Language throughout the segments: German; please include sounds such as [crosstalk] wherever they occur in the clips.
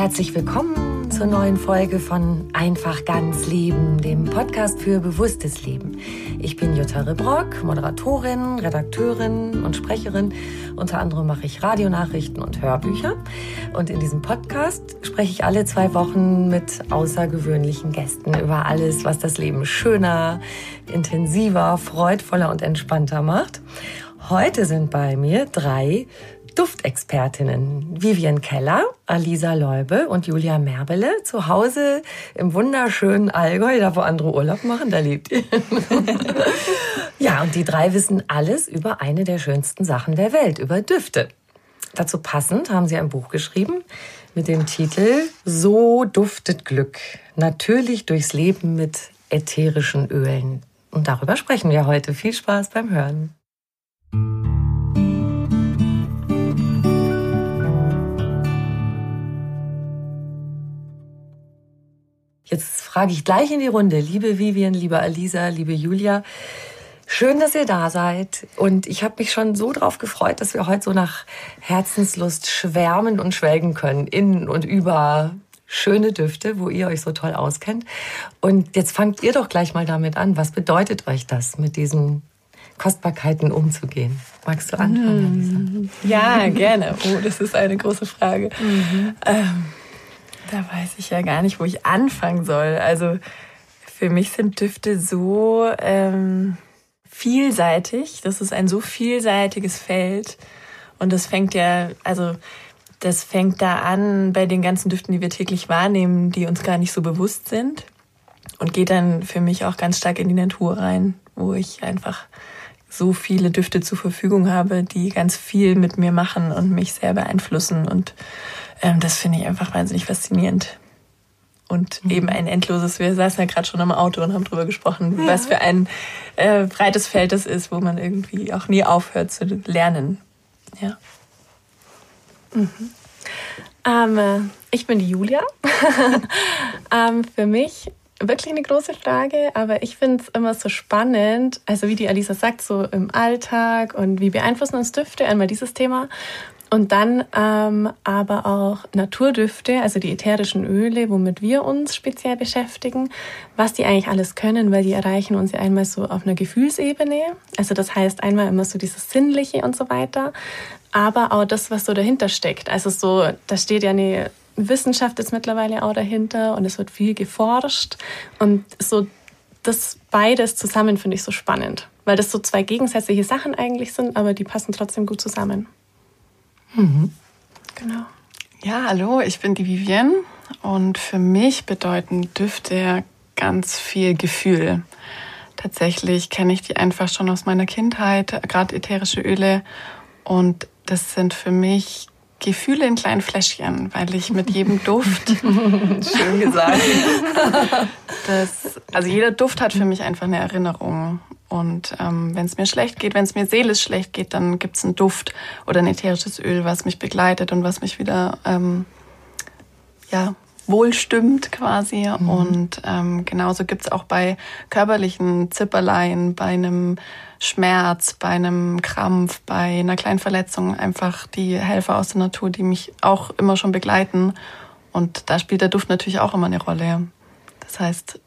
Herzlich willkommen zur neuen Folge von Einfach ganz Leben, dem Podcast für bewusstes Leben. Ich bin Jutta Rebrock, Moderatorin, Redakteurin und Sprecherin. Unter anderem mache ich Radionachrichten und Hörbücher. Und in diesem Podcast spreche ich alle zwei Wochen mit außergewöhnlichen Gästen über alles, was das Leben schöner, intensiver, freudvoller und entspannter macht. Heute sind bei mir drei Duftexpertinnen Vivian Keller, Alisa Leube und Julia Merbele zu Hause im wunderschönen Allgäu, da wo andere Urlaub machen, da lebt ihr. [laughs] ja, und die drei wissen alles über eine der schönsten Sachen der Welt, über Düfte. Dazu passend haben sie ein Buch geschrieben mit dem Titel So duftet Glück. Natürlich durchs Leben mit ätherischen Ölen. Und darüber sprechen wir heute. Viel Spaß beim Hören. Jetzt frage ich gleich in die Runde, liebe Vivian, liebe Alisa, liebe Julia. Schön, dass ihr da seid. Und ich habe mich schon so drauf gefreut, dass wir heute so nach Herzenslust schwärmen und schwelgen können. In und über schöne Düfte, wo ihr euch so toll auskennt. Und jetzt fangt ihr doch gleich mal damit an. Was bedeutet euch das, mit diesen Kostbarkeiten umzugehen? Magst du anfangen, Alisa? Ja, gerne. Oh, das ist eine große Frage. Mhm. Ähm da weiß ich ja gar nicht, wo ich anfangen soll. Also für mich sind Düfte so ähm, vielseitig. Das ist ein so vielseitiges Feld. Und das fängt ja, also das fängt da an bei den ganzen Düften, die wir täglich wahrnehmen, die uns gar nicht so bewusst sind. Und geht dann für mich auch ganz stark in die Natur rein, wo ich einfach so viele Düfte zur Verfügung habe, die ganz viel mit mir machen und mich sehr beeinflussen. Und ähm, das finde ich einfach wahnsinnig faszinierend. Und mhm. eben ein endloses, wir saßen ja gerade schon am Auto und haben drüber gesprochen, ja. was für ein äh, breites Feld das ist, wo man irgendwie auch nie aufhört zu lernen. Ja. Mhm. Ähm, äh, ich bin die Julia. [laughs] ähm, für mich wirklich eine große Frage, aber ich finde es immer so spannend, also wie die Alisa sagt, so im Alltag und wie beeinflussen uns Düfte, einmal dieses Thema und dann ähm, aber auch Naturdüfte, also die ätherischen Öle, womit wir uns speziell beschäftigen, was die eigentlich alles können, weil die erreichen uns ja einmal so auf einer Gefühlsebene. Also das heißt einmal immer so dieses Sinnliche und so weiter, aber auch das, was so dahinter steckt. Also so, da steht ja eine Wissenschaft jetzt mittlerweile auch dahinter und es wird viel geforscht und so das beides zusammen finde ich so spannend, weil das so zwei gegensätzliche Sachen eigentlich sind, aber die passen trotzdem gut zusammen. Mhm. Genau. Ja, hallo, ich bin die Vivienne und für mich bedeuten Düfte ganz viel Gefühl. Tatsächlich kenne ich die einfach schon aus meiner Kindheit, gerade ätherische Öle. Und das sind für mich Gefühle in kleinen Fläschchen, weil ich mit jedem Duft. [laughs] Schön gesagt. das, also jeder Duft hat für mich einfach eine Erinnerung. Und ähm, wenn es mir schlecht geht, wenn es mir seelisch schlecht geht, dann gibt es einen Duft oder ein ätherisches Öl, was mich begleitet und was mich wieder ähm, ja, wohlstimmt quasi. Mhm. Und ähm, genauso gibt es auch bei körperlichen Zipperleien, bei einem Schmerz, bei einem Krampf, bei einer kleinen Verletzung einfach die Helfer aus der Natur, die mich auch immer schon begleiten. Und da spielt der Duft natürlich auch immer eine Rolle. Das heißt,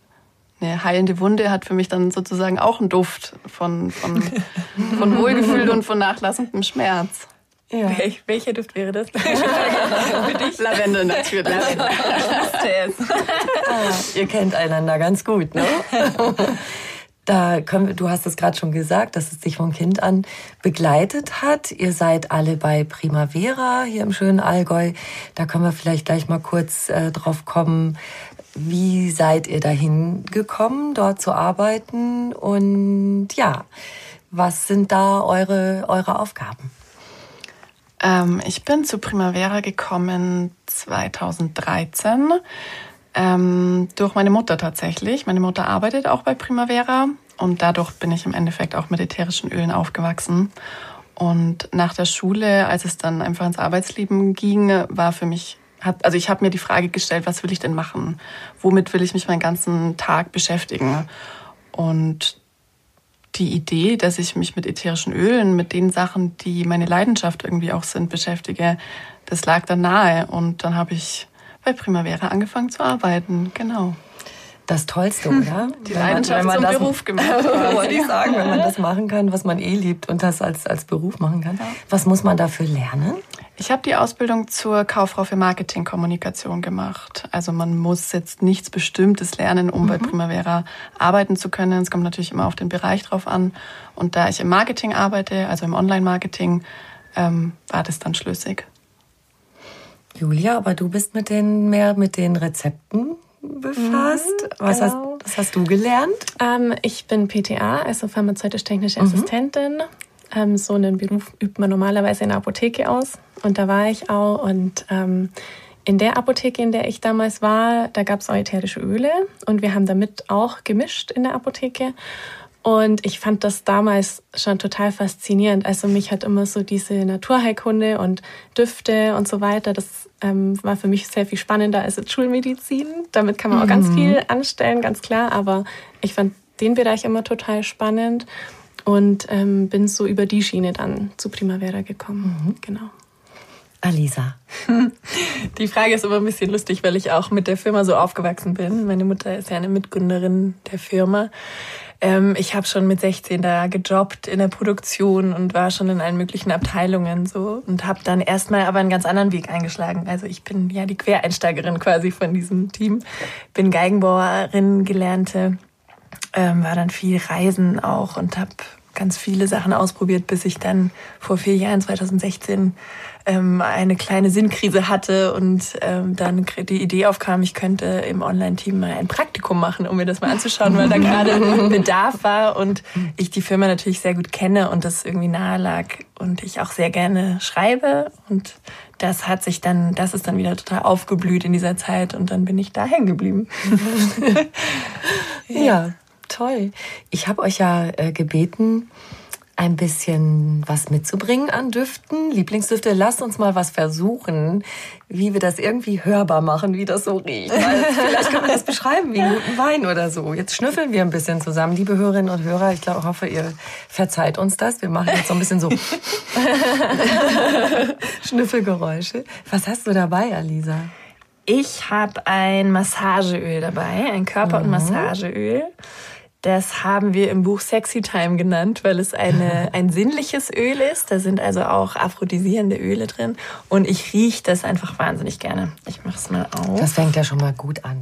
eine heilende Wunde hat für mich dann sozusagen auch einen Duft von, von, [laughs] von Wohlgefühl und von nachlassendem Schmerz. Ja. Wel welcher Duft wäre das? [laughs] Für dich? Lavendel natürlich. [laughs] Lavendel. ah, ihr kennt einander ganz gut, ne? Da können wir, du hast es gerade schon gesagt, dass es dich vom Kind an begleitet hat. Ihr seid alle bei Primavera hier im schönen Allgäu. Da können wir vielleicht gleich mal kurz äh, drauf kommen. Wie seid ihr dahin gekommen, dort zu arbeiten? Und ja, was sind da eure, eure Aufgaben? Ähm, ich bin zu Primavera gekommen 2013 ähm, durch meine Mutter tatsächlich. Meine Mutter arbeitet auch bei Primavera und dadurch bin ich im Endeffekt auch mit ätherischen Ölen aufgewachsen. Und nach der Schule, als es dann einfach ins Arbeitsleben ging, war für mich, hat, also ich habe mir die Frage gestellt, was will ich denn machen? Womit will ich mich meinen ganzen Tag beschäftigen? Und die Idee, dass ich mich mit ätherischen Ölen, mit den Sachen, die meine Leidenschaft irgendwie auch sind, beschäftige, das lag dann nahe. Und dann habe ich bei Primavera angefangen zu arbeiten, genau. Das Tollste, oder? Die Leidenschaft man, wenn man zum Beruf gemacht. [laughs] Wollte ich sagen, wenn man das machen kann, was man eh liebt und das als, als Beruf machen kann. Was muss man dafür lernen? Ich habe die Ausbildung zur Kauffrau für Marketingkommunikation gemacht. Also man muss jetzt nichts Bestimmtes lernen, um mhm. bei Primavera arbeiten zu können. Es kommt natürlich immer auf den Bereich drauf an. Und da ich im Marketing arbeite, also im Online-Marketing, ähm, war das dann schlüssig. Julia, aber du bist mit den mehr mit den Rezepten befasst. Mhm, was, genau. hast, was hast du gelernt? Ähm, ich bin PTA, also pharmazeutisch-technische mhm. Assistentin. Ähm, so einen Beruf übt man normalerweise in der Apotheke aus. Und da war ich auch. Und ähm, in der Apotheke, in der ich damals war, da gab es ätherische Öle. Und wir haben damit auch gemischt in der Apotheke. Und ich fand das damals schon total faszinierend. Also mich hat immer so diese Naturheilkunde und Düfte und so weiter, das ähm, war für mich sehr viel spannender als Schulmedizin. Damit kann man auch mhm. ganz viel anstellen, ganz klar. Aber ich fand den Bereich immer total spannend und ähm, bin so über die Schiene dann zu Primavera gekommen. Mhm. Genau. Alisa. [laughs] Die Frage ist immer ein bisschen lustig, weil ich auch mit der Firma so aufgewachsen bin. Meine Mutter ist ja eine Mitgründerin der Firma. Ähm, ich habe schon mit 16 da gejobbt in der Produktion und war schon in allen möglichen Abteilungen so und habe dann erstmal aber einen ganz anderen Weg eingeschlagen. Also ich bin ja die Quereinsteigerin quasi von diesem Team, bin Geigenbauerin gelernte, ähm, war dann viel Reisen auch und habe ganz viele Sachen ausprobiert, bis ich dann vor vier Jahren, 2016, ähm, eine kleine Sinnkrise hatte und ähm, dann die Idee aufkam, ich könnte im Online-Team mal ein Praktikum machen, um mir das mal anzuschauen, weil da [laughs] gerade Bedarf war und ich die Firma natürlich sehr gut kenne und das irgendwie nahe lag und ich auch sehr gerne schreibe und das hat sich dann, das ist dann wieder total aufgeblüht in dieser Zeit und dann bin ich da hängen geblieben. ja. [laughs] ja, toll. Ich habe euch ja äh, gebeten, ein bisschen was mitzubringen an Düften. Lieblingsdüfte, lasst uns mal was versuchen, wie wir das irgendwie hörbar machen, wie das so riecht. Weil vielleicht können wir das beschreiben wie einen guten Wein oder so. Jetzt schnüffeln wir ein bisschen zusammen, liebe Hörerinnen und Hörer. Ich glaube, hoffe, ihr verzeiht uns das. Wir machen jetzt so ein bisschen so [laughs] Schnüffelgeräusche. Was hast du dabei, Alisa? Ich habe ein Massageöl dabei, ein Körper- und mhm. Massageöl. Das haben wir im Buch Sexy Time genannt, weil es eine, [laughs] ein sinnliches Öl ist. Da sind also auch aphrodisierende Öle drin. Und ich rieche das einfach wahnsinnig gerne. Ich mache es mal auf. Das fängt ja schon mal gut an. [laughs]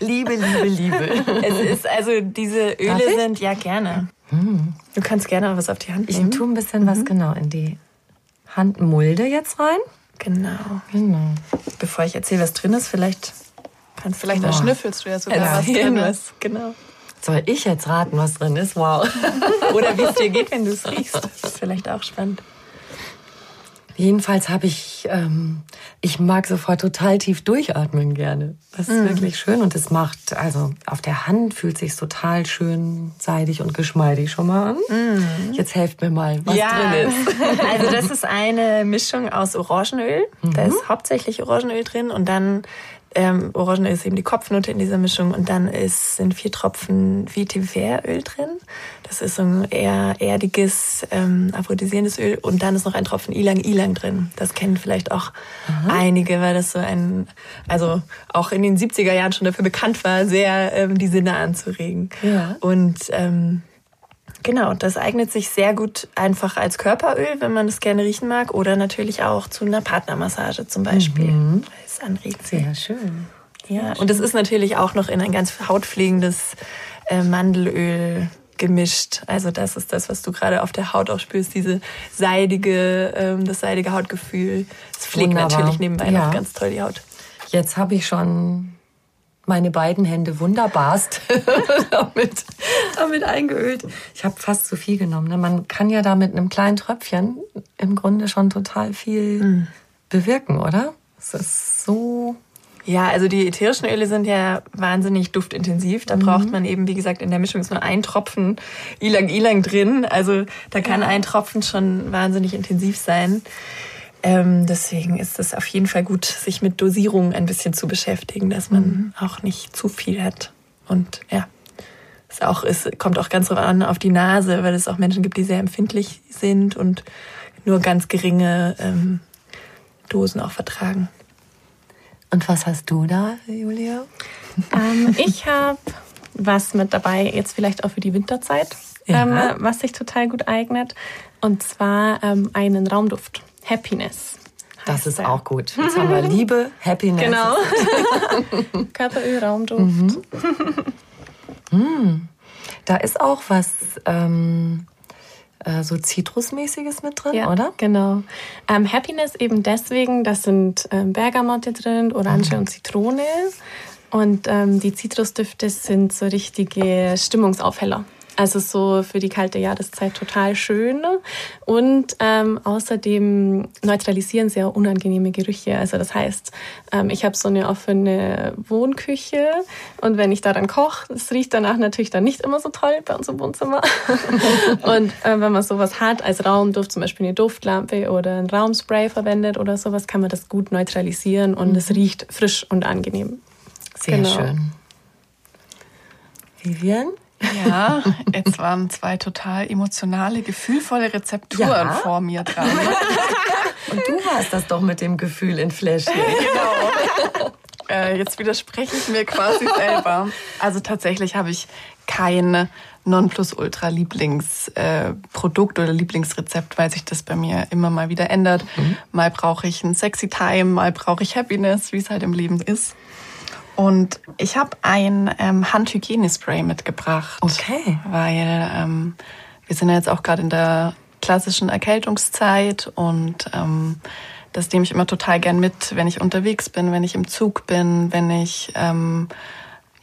Liebe, Liebe, Liebe. Es ist also diese Öle sind ja gerne. Hm. Du kannst gerne was auf die Hand nehmen. Ich tue ein bisschen mhm. was genau in die Handmulde jetzt rein. Genau. Genau. Bevor ich erzähle, was drin ist, vielleicht Kannst vielleicht oh. schnüffelst du ja sogar ja, was drin ist. Genau. Soll ich jetzt raten, was drin ist? Wow. [laughs] Oder wie es dir geht, wenn du es riechst. Das ist vielleicht auch spannend. Jedenfalls habe ich, ähm, ich mag sofort total tief durchatmen gerne. Das ist Mhm. wirklich schön und es macht, also auf der Hand fühlt sich total schön seidig und geschmeidig schon mal an. Mhm. Jetzt helft mir mal, was drin ist. [laughs] Also das ist eine Mischung aus Orangenöl. Da ist hauptsächlich Orangenöl drin und dann ähm, Orangenöl ist eben die Kopfnote in dieser Mischung und dann ist, sind vier Tropfen Vetiveröl drin. Das ist so ein eher erdiges, ähm, aphrodisierendes Öl und dann ist noch ein Tropfen Ilang Ilang drin. Das kennen vielleicht auch einige, weil das so ein, also auch in den 70er Jahren schon dafür bekannt war, sehr ähm, die Sinne anzuregen. Ja. Und ähm, Genau, das eignet sich sehr gut einfach als Körperöl, wenn man es gerne riechen mag, oder natürlich auch zu einer Partnermassage zum Beispiel. Weil es anregt. Sehr schön. Ja, und es ist natürlich auch noch in ein ganz hautpflegendes äh, Mandelöl gemischt. Also das ist das, was du gerade auf der Haut auch spürst, diese seidige, ähm, das seidige Hautgefühl. Es pflegt Wunderbar. natürlich nebenbei Ja. noch ganz toll die Haut. Jetzt habe ich schon meine beiden Hände wunderbarst [laughs] damit, damit eingeölt. Ich habe fast zu viel genommen. ne? Man kann ja da mit einem kleinen Tröpfchen im Grunde schon total viel bewirken, oder? Es ist so. Ja, also die ätherischen Öle sind ja wahnsinnig duftintensiv. Da braucht man eben, wie gesagt, in der Mischung ist nur ein Tropfen Ilang Ilang drin. Also da kann ein Tropfen schon wahnsinnig intensiv sein. Ähm, deswegen ist es auf jeden Fall gut, sich mit Dosierung ein bisschen zu beschäftigen, dass man auch nicht zu viel hat. Und ja, es auch ist, kommt auch ganz drauf an auf die Nase, weil es auch Menschen gibt, die sehr empfindlich sind und nur ganz geringe ähm, Dosen auch vertragen. Und was hast du da, Julia? Ähm, ich habe was mit dabei, jetzt vielleicht auch für die Winterzeit, Ja. ähm, was sich total gut eignet. Und zwar ähm, einen Raumduft. Happiness. Das ist der. auch gut. Jetzt haben wir Liebe, Happiness. Genau. [laughs] Körperöl, Raumduft. Da ist auch was ähm, äh, so Zitrusmäßiges mit drin, Ja, oder? Genau. Ähm, Happiness eben deswegen, das sind ähm, Bergamotte drin, Orange und Zitrone. Und ähm, die Zitrusdüfte sind so richtige Stimmungsaufheller. Also so für die kalte Jahreszeit total schön. Und ähm, außerdem neutralisieren sehr unangenehme Gerüche. Also das heißt, ähm, ich habe so eine offene Wohnküche und wenn ich da dann koche, es riecht danach natürlich dann nicht immer so toll bei uns im Wohnzimmer. [laughs] und äh, wenn man sowas hat als Raumduft, zum Beispiel eine Duftlampe oder ein Raumspray verwendet oder sowas, kann man das gut neutralisieren und es riecht frisch und angenehm. Sehr Genau. schön. Vivian? Ja, jetzt waren zwei total emotionale, gefühlvolle Rezepturen Ja. vor mir dran. [laughs] Und du warst das doch mit dem Gefühl in Fläschchen. [laughs] genau. Äh, jetzt widerspreche ich mir quasi selber. Also tatsächlich habe ich kein Nonplusultra-Lieblingsprodukt äh, oder Lieblingsrezept, weil sich das bei mir immer mal wieder ändert. Mal brauche ich ein Sexy Time, mal brauche ich Happiness, wie es halt im Leben ist. Und ich habe ein ähm, Handhygienespray mitgebracht. Okay. Weil ähm, wir sind ja jetzt auch gerade in der klassischen Erkältungszeit und ähm, das nehme ich immer total gern mit, wenn ich unterwegs bin, wenn ich im Zug bin, wenn ich ähm,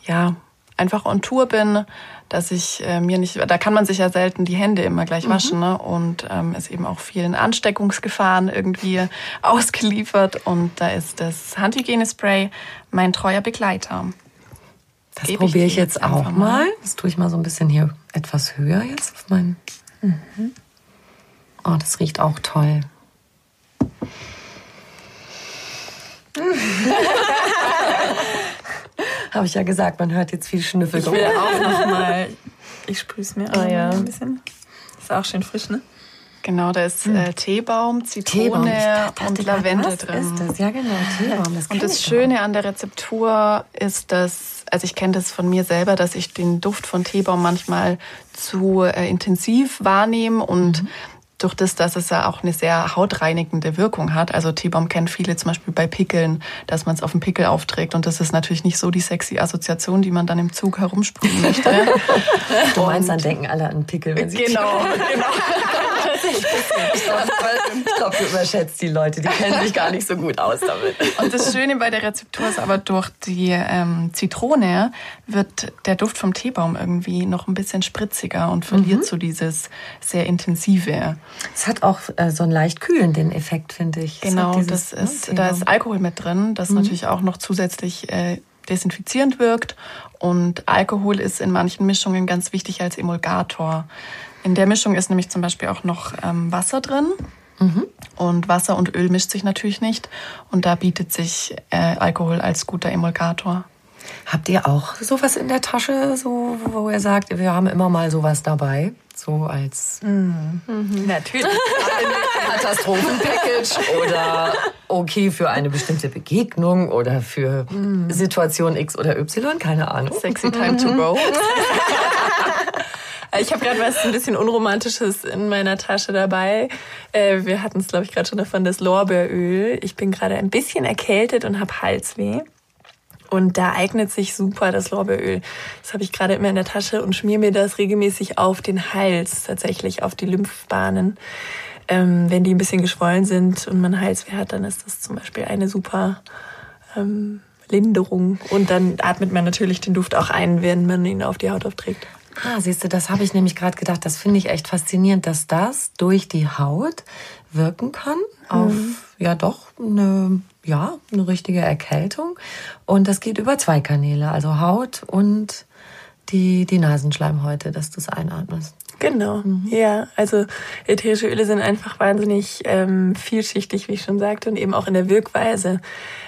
ja einfach on Tour bin, dass ich äh, mir nicht, da kann man sich ja selten die Hände immer gleich waschen ne? und ähm, ist eben auch vielen Ansteckungsgefahren irgendwie [laughs] ausgeliefert und da ist das Handhygienespray mein treuer Begleiter. Das probiere ich jetzt jetzt auch mal. mal. Das tue ich mal so ein bisschen hier etwas höher jetzt auf meinen. Oh, das riecht auch toll. [laughs] [laughs] Habe ich ja gesagt, man hört jetzt viel Schnüffel. Ich will auch noch mal. Ich sprühe es mir auch Ah, ja. ein bisschen. Ist auch schön frisch, ne? Genau, da ist äh, Teebaum, Zitrone Teebaum. Und Lavendel was drin. ist das? Ja, genau, Teebaum. Das Und das Schöne an der Rezeptur ist, dass, also ich kenne das von mir selber, dass ich den Duft von Teebaum manchmal zu äh, intensiv wahrnehme und Mhm. Durch das, dass es ja auch eine sehr hautreinigende Wirkung hat. Also Teebaum kennen viele zum Beispiel bei Pickeln, dass man es auf den Pickel aufträgt. Und das ist natürlich nicht so die sexy Assoziation, die man dann im Zug herumsprühen möchte. Du meinst, dann denken alle an Pickel, wenn sie genau, genau. [laughs] Ich glaube, glaub, du überschätzt die Leute, die kennen sich gar nicht so gut aus damit. Und das Schöne bei der Rezeptur ist aber, durch die ähm, Zitrone wird der Duft vom Teebaum irgendwie noch ein bisschen spritziger und verliert mhm. so dieses sehr intensive. Es hat auch äh, so einen leicht kühlenden Effekt, finde ich. Genau, dieses, das ist, ne, da ist Alkohol mit drin, das mhm. natürlich auch noch zusätzlich äh, desinfizierend wirkt. Und Alkohol ist in manchen Mischungen ganz wichtig als Emulgator. In der Mischung ist nämlich zum Beispiel auch noch ähm, Wasser drin. Mhm. Und Wasser und Öl mischt sich natürlich nicht. Und da bietet sich äh, Alkohol als guter Emulgator. Habt ihr auch sowas in der Tasche, so, wo ihr sagt, wir haben immer mal sowas dabei? So als mhm. Mhm. natürlich Katastrophenpackage oder okay für eine bestimmte Begegnung oder für mhm. Situation X oder Y, keine Ahnung. Sexy time to go. [laughs] Ich habe gerade was ein bisschen Unromantisches in meiner Tasche dabei. Äh, wir hatten es, glaube ich, gerade schon davon, das Lorbeeröl. Ich bin gerade ein bisschen erkältet und habe Halsweh. Und da eignet sich super das Lorbeeröl. Das habe ich gerade immer in der Tasche und schmier mir das regelmäßig auf den Hals, tatsächlich auf die Lymphbahnen. Ähm, wenn die ein bisschen geschwollen sind und man Halsweh hat, dann ist das zum Beispiel eine super ähm, Linderung. Und dann atmet man natürlich den Duft auch ein, wenn man ihn auf die Haut aufträgt. Ah, siehst du, das habe ich nämlich gerade gedacht. Das finde ich echt faszinierend, dass das durch die Haut wirken kann auf mhm. ja doch eine ja, eine richtige Erkältung. Und das geht über zwei Kanäle, also Haut und die, die Nasenschleimhäute, dass du es einatmest. Genau, mhm. ja. Also ätherische Öle sind einfach wahnsinnig ähm, vielschichtig, wie ich schon sagte, und eben auch in der Wirkweise.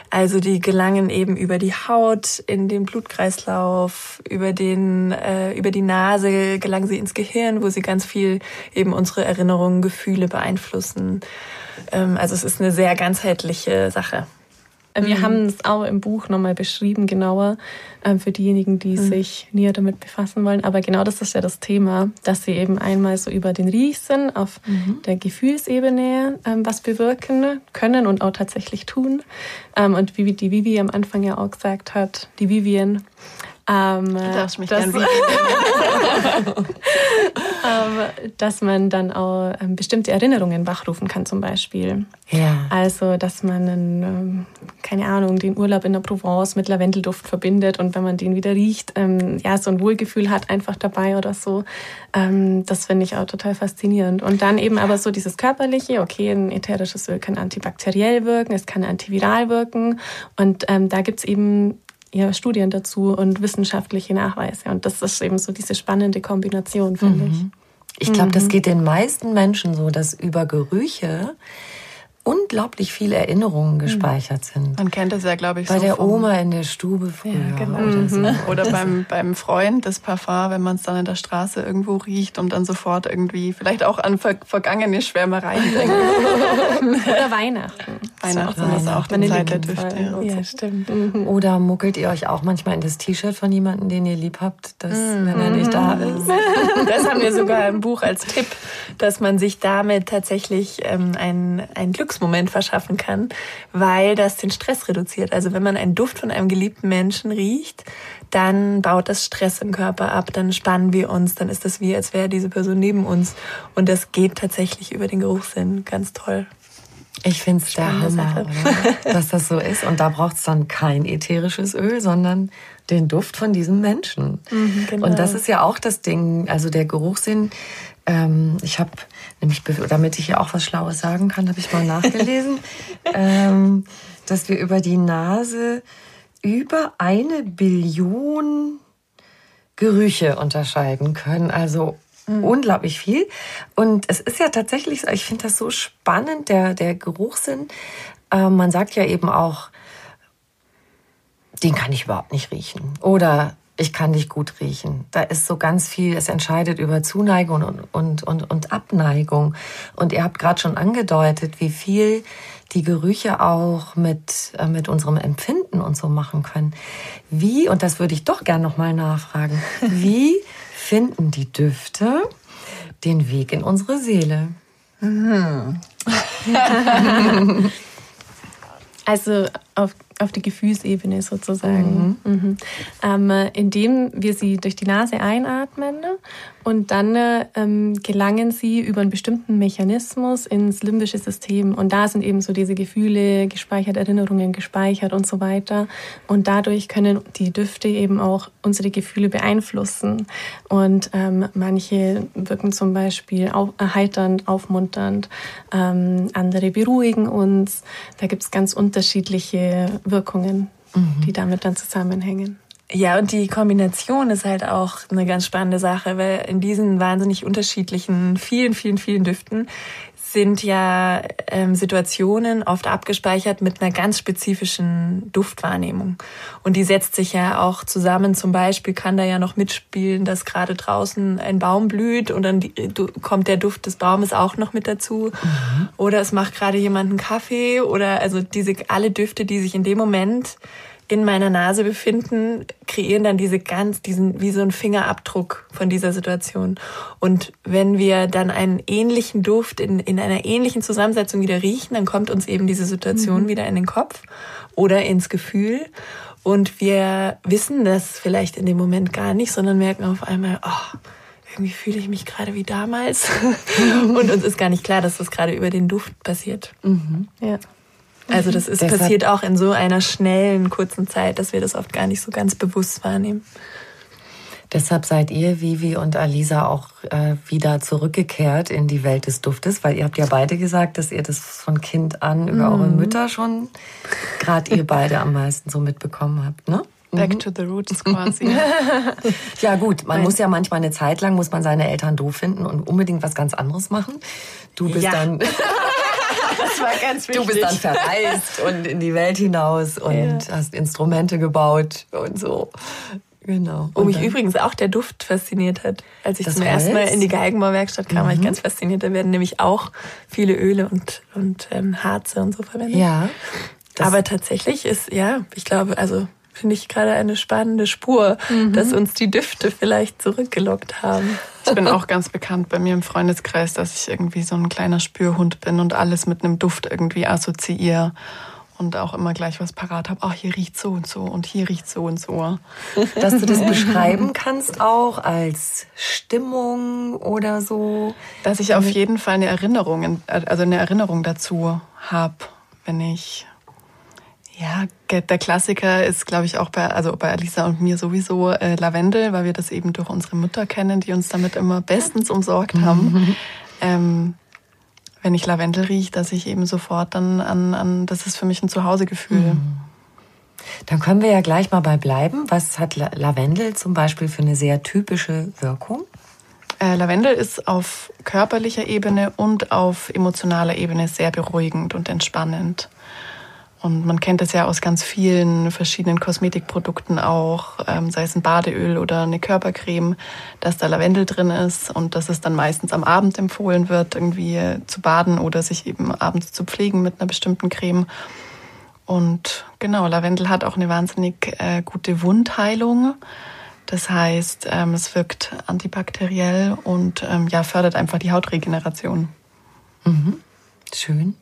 Also die gelangen eben über die Haut in den Blutkreislauf, über den äh, über die Nase gelangen sie ins Gehirn, wo sie ganz viel eben unsere Erinnerungen, Gefühle beeinflussen. Ähm, also es ist eine sehr ganzheitliche Sache. Wir mhm. haben es auch im Buch nochmal beschrieben, genauer, äh, für diejenigen, die mhm. sich näher damit befassen wollen. Aber genau das ist ja das Thema, dass sie eben einmal so über den Riechsinn auf mhm. der Gefühlsebene ähm, was bewirken können und auch tatsächlich tun. Ähm, und wie die Vivi am Anfang ja auch gesagt hat, die Vivian, ähm, du darfst mich dass, [laughs] ähm, dass man dann auch ähm, bestimmte Erinnerungen wachrufen kann zum Beispiel. Ja. Also, dass man, einen, ähm, keine Ahnung, den Urlaub in der Provence mit Lavendelduft verbindet und wenn man den wieder riecht, ähm, ja, so ein Wohlgefühl hat einfach dabei oder so. Ähm, das finde ich auch total faszinierend. Und dann eben aber so dieses körperliche, okay, ein ätherisches Öl kann antibakteriell wirken, es kann antiviral wirken und da gibt's eben ja, Studien dazu und wissenschaftliche Nachweise. Und das ist eben so diese spannende Kombination, finde mhm. ich. Ich glaube, mhm. das geht den meisten Menschen so, dass über Gerüche unglaublich viele Erinnerungen hm. gespeichert sind. Man kennt das ja, glaube ich, Bei so der Oma in der Stube früher. Ja, genau. Oder, so. Mhm. oder beim, beim Freund das Parfum, wenn man es dann in der Straße irgendwo riecht und dann sofort irgendwie vielleicht auch an ver vergangene Schwärmereien denkt. [laughs] oder Weihnachten. Weihnachten ist, ist auch eine Zeit der Düfte. Ja, ja stimmt. Mhm. Oder muckelt ihr euch auch manchmal in das T-Shirt von jemandem, den ihr lieb habt, dass, mhm. wenn er nicht da ist? [laughs] Das haben wir sogar im [laughs] Buch als Tipp, dass man sich damit tatsächlich ähm, ein, ein Glücks Glücksmoment verschaffen kann, weil das den Stress reduziert. Also wenn man einen Duft von einem geliebten Menschen riecht, dann baut das Stress im Körper ab, dann spannen wir uns, dann ist das wie, als wäre diese Person neben uns. Und das geht tatsächlich über den Geruchssinn. Ganz toll. Ich finde es der Hammer, dass das so ist. Und da braucht es dann kein ätherisches Öl, sondern den Duft von diesem Menschen. Mhm, genau. Und das ist ja auch das Ding, also der Geruchssinn. Ähm, ich habe nämlich, damit ich ja auch was Schlaues sagen kann, habe ich mal nachgelesen, [laughs] ähm, dass wir über die Nase über eine Billion Gerüche unterscheiden können. Also mhm. unglaublich viel. Und es ist ja tatsächlich ich finde das so spannend, der, der Geruchssinn. Äh, man sagt ja eben auch, den kann ich überhaupt nicht riechen. Oder ich kann dich gut riechen. Da ist so ganz viel, es entscheidet über Zuneigung und, und, und, und Abneigung. Und ihr habt gerade schon angedeutet, wie viel die Gerüche auch mit, äh, mit unserem Empfinden und so machen können. Wie, und das würde ich doch gern nochmal nachfragen, [laughs] wie finden die Düfte den Weg in unsere Seele? Mhm. [laughs] [laughs] also auf, auf die Gefühlsebene sozusagen. Mhm. Mhm. Ähm, indem wir sie durch die Nase einatmen und dann ähm, gelangen sie über einen bestimmten Mechanismus ins limbische System. Und da sind eben so diese Gefühle gespeichert, Erinnerungen gespeichert und so weiter. Und dadurch können die Düfte eben auch unsere Gefühle beeinflussen. Und ähm, manche wirken zum Beispiel auf, erheiternd, aufmunternd, ähm, andere beruhigen uns. Da gibt es ganz unterschiedliche Wirkungen, mhm. die damit dann zusammenhängen. Ja, und die Kombination ist halt auch eine ganz spannende Sache, weil in diesen wahnsinnig unterschiedlichen, vielen, vielen, vielen Düften sind ja ähm, Situationen oft abgespeichert mit einer ganz spezifischen Duftwahrnehmung. Und die setzt sich ja auch zusammen. Zum Beispiel kann da ja noch mitspielen, dass gerade draußen ein Baum blüht und dann die, kommt der Duft des Baumes auch noch mit dazu. Mhm. Oder es macht gerade jemand einen Kaffee oder also diese alle Düfte, die sich in dem Moment in meiner Nase befinden, kreieren dann diese ganz, diesen, wie so ein Fingerabdruck von dieser Situation. Und wenn wir dann einen ähnlichen Duft in, in einer ähnlichen Zusammensetzung wieder riechen, dann kommt uns eben diese Situation mhm. wieder in den Kopf oder ins Gefühl. Und wir wissen das vielleicht in dem Moment gar nicht, sondern merken auf einmal, oh, irgendwie fühle ich mich gerade wie damals. [laughs] und uns ist gar nicht klar, dass das gerade über den Duft passiert. Mhm. Ja. Also das ist Deshalb passiert auch in so einer schnellen, kurzen Zeit, dass wir das oft gar nicht so ganz bewusst wahrnehmen. Deshalb seid ihr, Vivi und Alisa, auch äh, wieder zurückgekehrt in die Welt des Duftes, weil ihr habt ja beide gesagt, dass ihr das von Kind an über mm. eure Mütter schon, gerade ihr beide am meisten so mitbekommen habt, ne? Back mhm. to the roots quasi. [laughs] ja gut, man Nein. muss ja manchmal eine Zeit lang, muss man seine Eltern doof finden und unbedingt was ganz anderes machen. Du bist ja. dann... [laughs] Das war ganz wichtig. Du bist dann verreist und in die Welt hinaus und ja. hast Instrumente gebaut und so. Genau. Wo mich übrigens auch der Duft fasziniert hat. Als ich zum ersten Mal in die Geigenbauwerkstatt kam, mhm. war ich mhm. ganz fasziniert. Da werden nämlich auch viele Öle und, und ähm, Harze und so verwendet. Ja. Aber tatsächlich ist, ja, ich glaube, also finde ich gerade eine spannende Spur, mhm. dass uns die Düfte vielleicht zurückgelockt haben. Ich bin auch ganz bekannt bei mir im Freundeskreis, dass ich irgendwie so ein kleiner Spürhund bin und alles mit einem Duft irgendwie assoziiere und auch immer gleich was parat habe. Ach, hier riecht so und so und hier riecht so und so. Dass du das [laughs] beschreiben kannst auch als Stimmung oder so. Dass ich auf jeden Fall eine Erinnerung, also eine Erinnerung dazu habe, wenn ich ja, der Klassiker ist, glaube ich, auch bei, also bei Alisa und mir sowieso äh, Lavendel, weil wir das eben durch unsere Mutter kennen, die uns damit immer bestens umsorgt haben. Mhm. [laughs] Ähm, wenn ich Lavendel rieche, dass ich eben sofort dann an, an das ist für mich ein Zuhausegefühl. Mhm. Dann können wir ja gleich mal bei bleiben. Was hat Lavendel zum Beispiel für eine sehr typische Wirkung? Äh, Lavendel ist auf körperlicher Ebene und auf emotionaler Ebene sehr beruhigend und entspannend. Und man kennt es ja aus ganz vielen verschiedenen Kosmetikprodukten auch, ähm, sei es ein Badeöl oder eine Körpercreme, dass da Lavendel drin ist und dass es dann meistens am Abend empfohlen wird, irgendwie zu baden oder sich eben abends zu pflegen mit einer bestimmten Creme. Und genau, Lavendel hat auch eine wahnsinnig äh, gute Wundheilung. Das heißt, ähm, es wirkt antibakteriell und ähm, ja, fördert einfach die Hautregeneration. Mhm. Schön.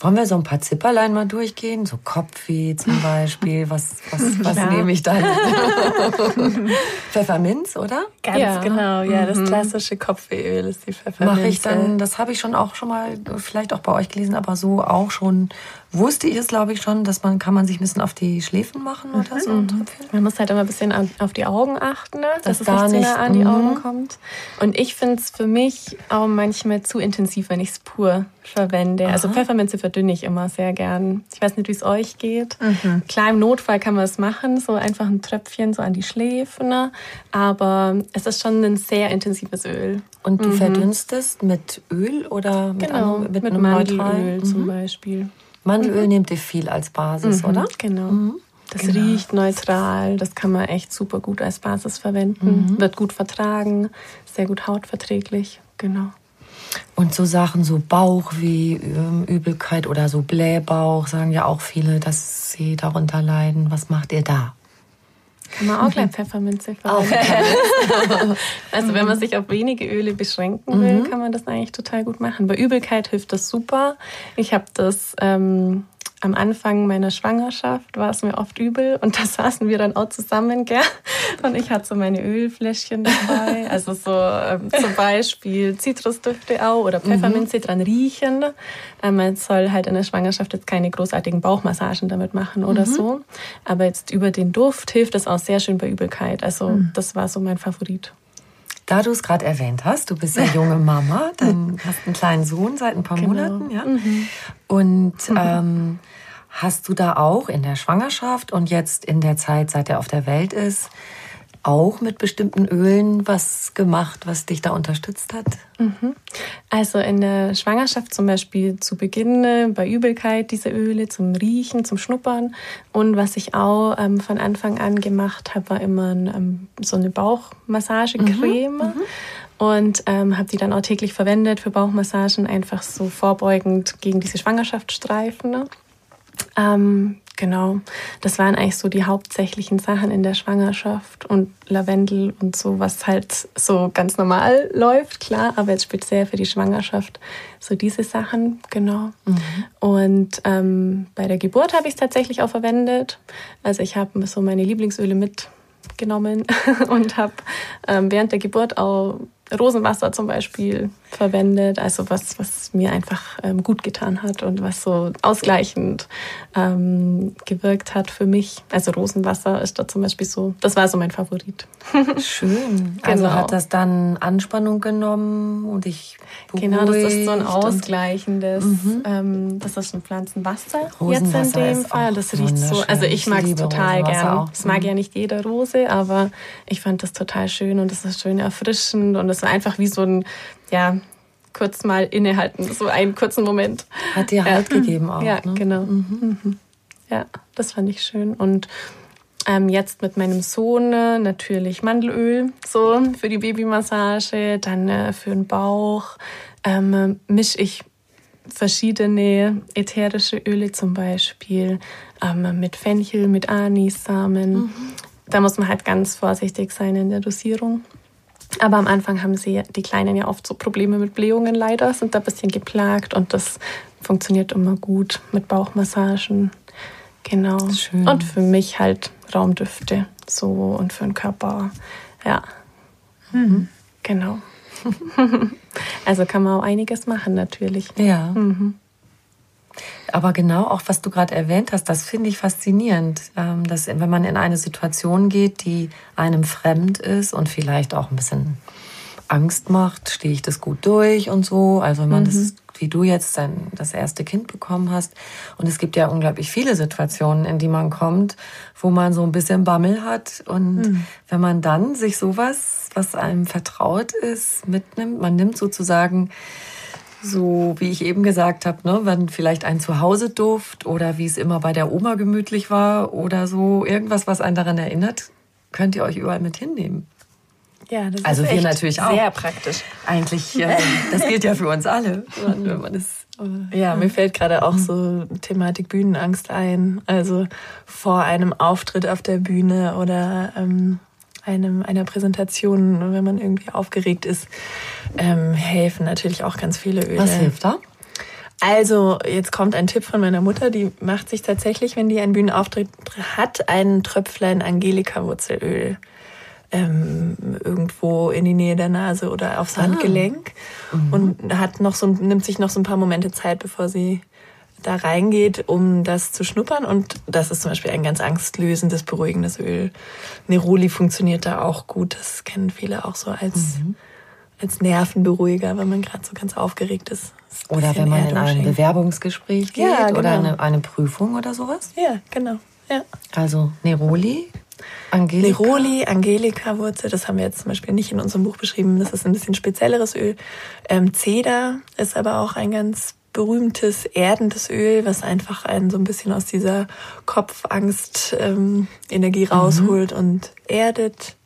Wollen wir so ein paar Zipperlein mal durchgehen? So Kopfweh zum Beispiel. Was, was, [laughs] was ja. nehme ich da? [laughs] [laughs] Pfefferminz, oder? Ganz ja. genau, ja. Das mhm. klassische Kopfwehöl ist die Pfefferminz. Mache ich dann, das habe ich schon auch schon mal, vielleicht auch bei euch gelesen, aber so auch schon wusste ich es, glaube ich, schon, dass man, kann man sich ein bisschen auf die Schläfen machen oder mhm. so. Mhm. Man muss halt immer ein bisschen auf die Augen achten, ne? dass, dass es da nicht nah an die Augen mhm. kommt. Und ich finde es für mich auch manchmal zu intensiv, wenn ich es pur verwende. Also Aha. Also Pfefferminze verdünne ich immer sehr gern. Ich weiß nicht, wie es euch geht. Mhm. Klar, im Notfall kann man es machen, so einfach ein Tröpfchen so an die Schläfen. Ne? Aber es ist schon ein sehr intensives Öl. Und du mhm. verdünnstest mit Öl oder mit, genau, einem, mit, mit einem Mandelöl zum Beispiel. Mandelöl mhm. nehmt ihr viel als Basis, mhm, oder? Genau. Mhm. Das genau. riecht neutral, das kann man echt super gut als Basis verwenden. Mhm. Wird gut vertragen, sehr gut hautverträglich, genau. Und so Sachen, so Bauchweh, ähm, Übelkeit oder so Blähbauch, sagen ja auch viele, dass sie darunter leiden. Was macht ihr da? Kann man auch gleich Pfefferminze verwenden. [laughs] also wenn man sich auf wenige Öle beschränken will, mhm. kann man das eigentlich total gut machen. Bei Übelkeit hilft das super. Ich habe das ähm, am Anfang meiner Schwangerschaft war es mir oft übel und [laughs] da saßen wir dann auch zusammen, gell? Und ich hatte so meine Ölfläschchen dabei, [laughs] also so ähm, zum Beispiel Zitrusdüfte auch oder Pfefferminze mhm. dran riechen. Ähm, man soll halt in der Schwangerschaft jetzt keine großartigen Bauchmassagen damit machen oder mhm. so, aber jetzt über den Duft hilft das auch sehr schön bei Übelkeit. Also mhm. das war so mein Favorit. Da du es gerade erwähnt hast, du bist ja [laughs] junge Mama, dann hast einen kleinen Sohn seit ein paar genau. Monaten, ja. Mhm. Und mhm. ähm, hast du da auch in der Schwangerschaft und jetzt in der Zeit, seit er auf der Welt ist, auch mit bestimmten Ölen was gemacht, was dich da unterstützt hat? Mhm. Also in der Schwangerschaft zum Beispiel zu Beginn äh, bei Übelkeit diese Öle zum Riechen, zum Schnuppern. Und was ich auch ähm, von Anfang an gemacht habe, war immer ein, ähm, so eine Bauchmassagecreme. Mhm. Mhm. Und ähm, habe die dann auch täglich verwendet für Bauchmassagen, einfach so vorbeugend gegen diese Schwangerschaftsstreifen. Ne? Ähm, Genau, das waren eigentlich so die hauptsächlichen Sachen in der Schwangerschaft und Lavendel und so, was halt so ganz normal läuft, klar, aber jetzt speziell für die Schwangerschaft so diese Sachen, genau. Mhm. Und ähm, bei der Geburt habe ich es tatsächlich auch verwendet. Also ich habe so meine Lieblingsöle mitgenommen [laughs] und habe ähm, während der Geburt auch Rosenwasser zum Beispiel verwendet, also was, was mir einfach ähm, gut getan hat und was so ausgleichend ähm, gewirkt hat für mich. Also Rosenwasser ist da zum Beispiel so, das war so mein Favorit. [laughs] Schön. Also genau. hat das dann Anspannung genommen und ich Genau, das ist so ein ausgleichendes, mhm. ähm, das ist ein Pflanzenwasser jetzt in dem Fall. Das riecht so, also ich mag es total gern. Das mag mhm. ja nicht jede Rose, aber ich fand das total schön und es ist schön erfrischend und es war einfach wie so ein, ja, kurz mal innehalten, so einen kurzen Moment. Hat dir Halt ja. gegeben auch. Ja, ne? genau. Mhm. mhm. Ja, das fand ich schön und ähm, jetzt mit meinem Sohn äh, natürlich Mandelöl, so für die Babymassage, dann äh, für den Bauch ähm, mische ich verschiedene ätherische Öle zum Beispiel ähm, mit Fenchel, mit Anissamen. Mhm. Da muss man halt ganz vorsichtig sein in der Dosierung. Aber am Anfang haben sie die Kleinen ja oft so Probleme mit Blähungen leider, sind da ein bisschen geplagt und das funktioniert immer gut mit Bauchmassagen. Genau. Schön. Und für mich halt Raumdüfte so und für den Körper. Ja. Mhm. Genau. [laughs] also kann man auch einiges machen natürlich. Ja. Mhm. Aber genau auch, was du gerade erwähnt hast, das finde ich faszinierend, ähm, dass wenn man in eine Situation geht, die einem fremd ist und vielleicht auch ein bisschen Angst macht, stehe ich das gut durch und so. Also wenn man mhm. das, wie du jetzt dein, das erste Kind bekommen hast. Und es gibt ja unglaublich viele Situationen, in die man kommt, wo man so ein bisschen Bammel hat. Und mhm. wenn man dann sich sowas, was einem vertraut ist, mitnimmt, man nimmt sozusagen so, wie ich eben gesagt habe, ne, wenn vielleicht ein Zuhause-Duft oder wie es immer bei der Oma gemütlich war oder so, irgendwas, was einen daran erinnert, könnt ihr euch überall mit hinnehmen. Ja, das also ist wir natürlich auch. Sehr praktisch. Eigentlich, äh, [laughs] das gilt ja für uns alle, wenn man es ja, mir fällt gerade auch so Thematik Bühnenangst ein. Also vor einem Auftritt auf der Bühne oder ähm, einem, einer Präsentation, wenn man irgendwie aufgeregt ist, ähm, helfen natürlich auch ganz viele Öle. Was hilft da? Also, jetzt kommt ein Tipp von meiner Mutter, die macht sich tatsächlich, wenn die einen Bühnenauftritt hat, ein Tröpflein Angelika-Wurzelöl ähm, irgendwo in die Nähe der Nase oder aufs ah. Handgelenk mhm. und hat noch so, nimmt sich noch so ein paar Momente Zeit, bevor sie da reingeht, um das zu schnuppern. Und das ist zum Beispiel ein ganz angstlösendes, beruhigendes Öl. Neroli funktioniert da auch gut. Das kennen viele auch so als, mhm. als Nervenberuhiger, wenn man gerade so ganz aufgeregt ist. ist oder wenn man in ein Bewerbungsgespräch geht ja, genau. oder eine, eine Prüfung oder sowas. Ja, genau. Ja. Also Neroli Angelika. Neroli, Angelika-Wurzel, das haben wir jetzt zum Beispiel nicht in unserem Buch beschrieben. Das ist ein bisschen spezielleres Öl. Ähm, Zeder ist aber auch ein ganz berühmtes erdendes Öl, was einfach einen so ein bisschen aus dieser Kopfangst-Energie ähm, rausholt mhm. und erdet.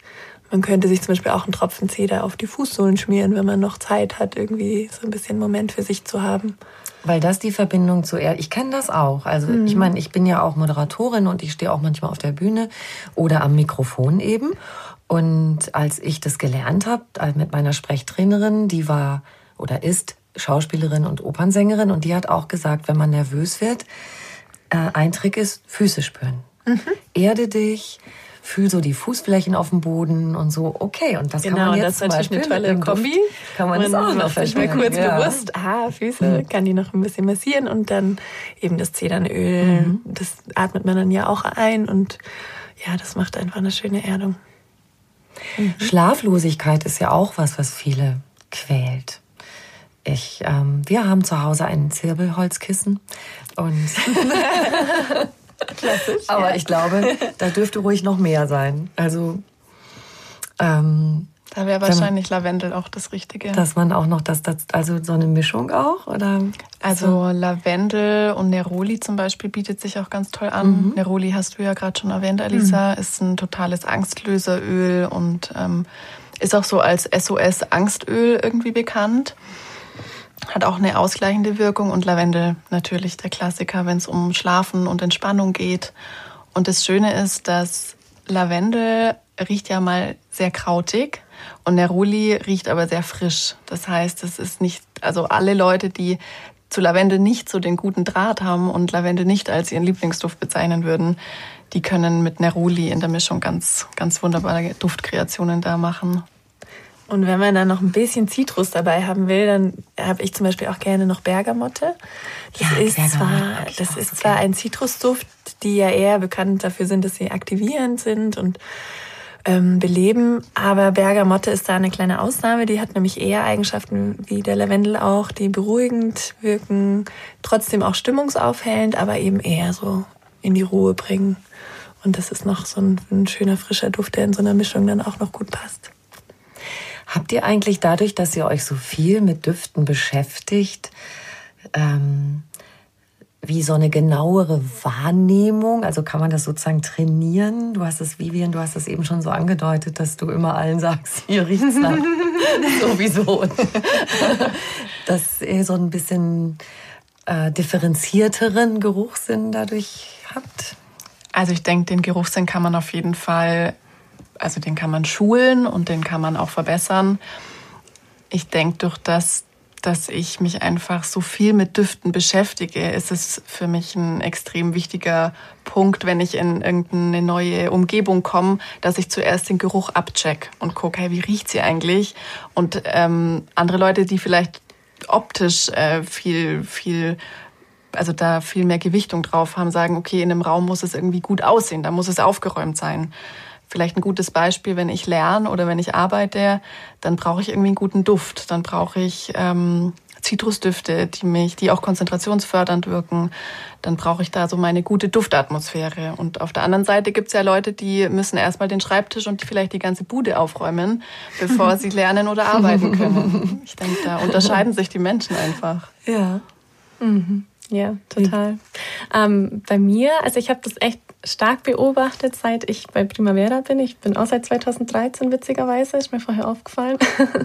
Man könnte sich zum Beispiel auch einen Tropfen Zeder auf die Fußsohlen schmieren, wenn man noch Zeit hat, irgendwie so ein bisschen Moment für sich zu haben. Weil das die Verbindung zu er. Ich kenne das auch. Also mhm. ich meine, ich bin ja auch Moderatorin und ich stehe auch manchmal auf der Bühne oder am Mikrofon eben. Und als ich das gelernt habe also mit meiner Sprechtrainerin, die war oder ist Schauspielerin und Opernsängerin und die hat auch gesagt, wenn man nervös wird, äh, ein Trick ist Füße spüren. Mhm. Erde dich, fühl so die Fußflächen auf dem Boden und so, okay, und das genau, kann man jetzt das ist natürlich eine tolle Kombi. Kann man, man das auch noch sich mal kurz ja. bewusst, ah, Füße, kann die noch ein bisschen massieren und dann eben das Zedernöl, mhm. das atmet man dann ja auch ein und ja, das macht einfach eine schöne Erdung. Mhm. Schlaflosigkeit ist ja auch was, was viele quält. Ich, ähm, wir haben zu Hause ein Zirbelholzkissen und [laughs] Klassisch. Aber ja. ich glaube, da dürfte ruhig noch mehr sein. Also ähm, da wäre wahrscheinlich man, Lavendel auch das Richtige. Dass man auch noch das, das, also so eine Mischung auch, oder? Also so? Lavendel und Neroli zum Beispiel bietet sich auch ganz toll an. Mhm. Neroli hast du ja gerade schon erwähnt, Alisa, mhm. ist ein totales Angstlöseröl und ähm, ist auch so als SOS-Angstöl irgendwie bekannt. Hat auch eine ausgleichende Wirkung und Lavendel natürlich der Klassiker, wenn es um Schlafen und Entspannung geht. Und das Schöne ist, dass Lavendel riecht ja mal sehr krautig und Neroli riecht aber sehr frisch. Das heißt, es ist nicht, also alle Leute, die zu Lavendel nicht so den guten Draht haben und Lavendel nicht als ihren Lieblingsduft bezeichnen würden, die können mit Neroli in der Mischung ganz, ganz wunderbare Duftkreationen da machen. Und wenn man dann noch ein bisschen Zitrus dabei haben will, dann habe ich zum Beispiel auch gerne noch Bergamotte. Das ja, ist zwar, das ist zwar ein Zitrusduft, die ja eher bekannt dafür sind, dass sie aktivierend sind und ähm, beleben, aber Bergamotte ist da eine kleine Ausnahme. Die hat nämlich eher Eigenschaften wie der Lavendel auch, die beruhigend wirken, trotzdem auch stimmungsaufhellend, aber eben eher so in die Ruhe bringen. Und das ist noch so ein, ein schöner frischer Duft, der in so einer Mischung dann auch noch gut passt. Habt ihr eigentlich dadurch, dass ihr euch so viel mit Düften beschäftigt, ähm, wie so eine genauere Wahrnehmung? Also kann man das sozusagen trainieren? Du hast es, Vivian, du hast es eben schon so angedeutet, dass du immer allen sagst, [laughs] hier riecht's nach [laughs] sowieso. [laughs] dass ihr so ein bisschen äh, differenzierteren Geruchssinn dadurch habt? Also ich denke, den Geruchssinn kann man auf jeden Fall also den kann man schulen und den kann man auch verbessern. Ich denke, durch das, dass ich mich einfach so viel mit Düften beschäftige, ist es für mich ein extrem wichtiger Punkt, wenn ich in irgendeine neue Umgebung komme, dass ich zuerst den Geruch abcheck und gucke, hey, wie riecht sie eigentlich? Und ähm, andere Leute, die vielleicht optisch äh, viel, viel also da viel mehr Gewichtung drauf haben, sagen, okay, in einem Raum muss es irgendwie gut aussehen, da muss es aufgeräumt sein vielleicht ein gutes Beispiel, wenn ich lerne oder wenn ich arbeite, dann brauche ich irgendwie einen guten Duft. Dann brauche ich ähm, Zitrusdüfte, die mich, die auch konzentrationsfördernd wirken. Dann brauche ich da so meine gute Duftatmosphäre. Und auf der anderen Seite gibt es ja Leute, die müssen erstmal den Schreibtisch und vielleicht die ganze Bude aufräumen, bevor sie [laughs] lernen oder arbeiten können. Ich denke, da unterscheiden sich die Menschen einfach. Ja. Mhm. Ja, total. Ähm, bei mir, also ich habe das echt stark beobachtet, seit ich bei Primavera bin. Ich bin auch seit 2013 witzigerweise, ist mir vorher aufgefallen.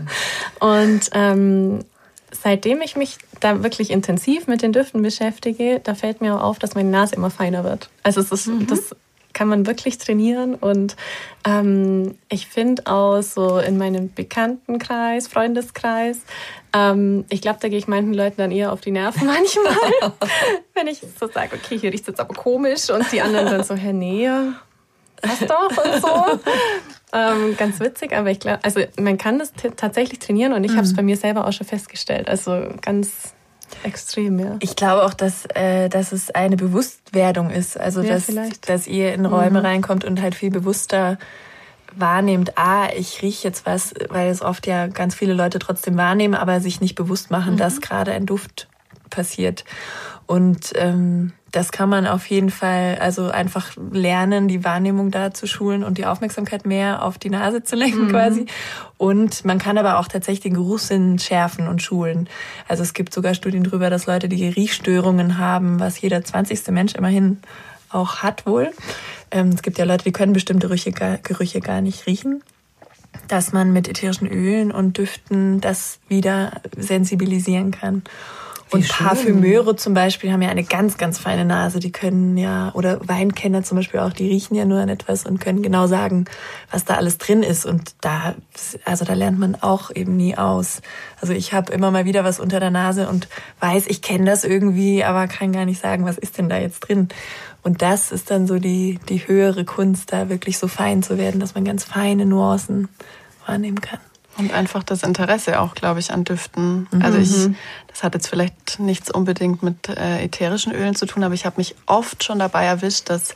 [laughs] Und ähm, seitdem ich mich da wirklich intensiv mit den Düften beschäftige, da fällt mir auch auf, dass meine Nase immer feiner wird. Also es ist, mhm. das kann man wirklich trainieren. Und ähm, ich finde auch so in meinem Bekanntenkreis, Freundeskreis, ähm, ich glaube, da gehe ich manchen Leuten dann eher auf die Nerven [laughs] manchmal, [laughs] wenn ich so sage, okay, hier riecht es jetzt aber komisch und die anderen dann so, Herr nee, passt doch und so. [laughs] Ähm, ganz witzig, aber ich glaube, also man kann das tatsächlich trainieren und ich mhm. habe es bei mir selber auch schon festgestellt. Also ganz Extrem, ja. Ich glaube auch, dass, äh, dass es eine Bewusstwerdung ist. Also, ja, dass, dass ihr in Räume mhm. reinkommt und halt viel bewusster wahrnehmt, ah, ich rieche jetzt was, weil es oft ja ganz viele Leute trotzdem wahrnehmen, aber sich nicht bewusst machen, mhm. dass gerade ein Duft passiert. Und ähm, das kann man auf jeden Fall, also einfach lernen, die Wahrnehmung da zu schulen und die Aufmerksamkeit mehr auf die Nase zu lenken mhm. quasi. Und man kann aber auch tatsächlich den Geruchssinn schärfen und schulen. Also es gibt sogar Studien darüber, dass Leute, die Riechstörungen haben, was jeder zwanzigste Mensch immerhin auch hat wohl. Ähm, es gibt ja Leute, die können bestimmte Gerüche gar, Gerüche gar nicht riechen dass man mit ätherischen Ölen und Düften das wieder sensibilisieren kann. Und. Parfümeure zum Beispiel haben ja eine ganz, ganz feine Nase. Die können ja, oder Weinkenner zum Beispiel auch, die riechen ja nur an etwas und können genau sagen, was da alles drin ist. Und da, also da lernt man auch eben nie aus. Also ich habe immer mal wieder was unter der Nase und weiß, ich kenne das irgendwie, aber kann gar nicht sagen, was ist denn da jetzt drin. Und das ist dann so die, die höhere Kunst, da wirklich so fein zu werden, dass man ganz feine Nuancen wahrnehmen kann. Und einfach das Interesse auch, glaube ich, an Düften. Mhm. Also ich, das hat jetzt vielleicht nichts unbedingt mit äh, ätherischen Ölen zu tun, aber ich habe mich oft schon dabei erwischt, dass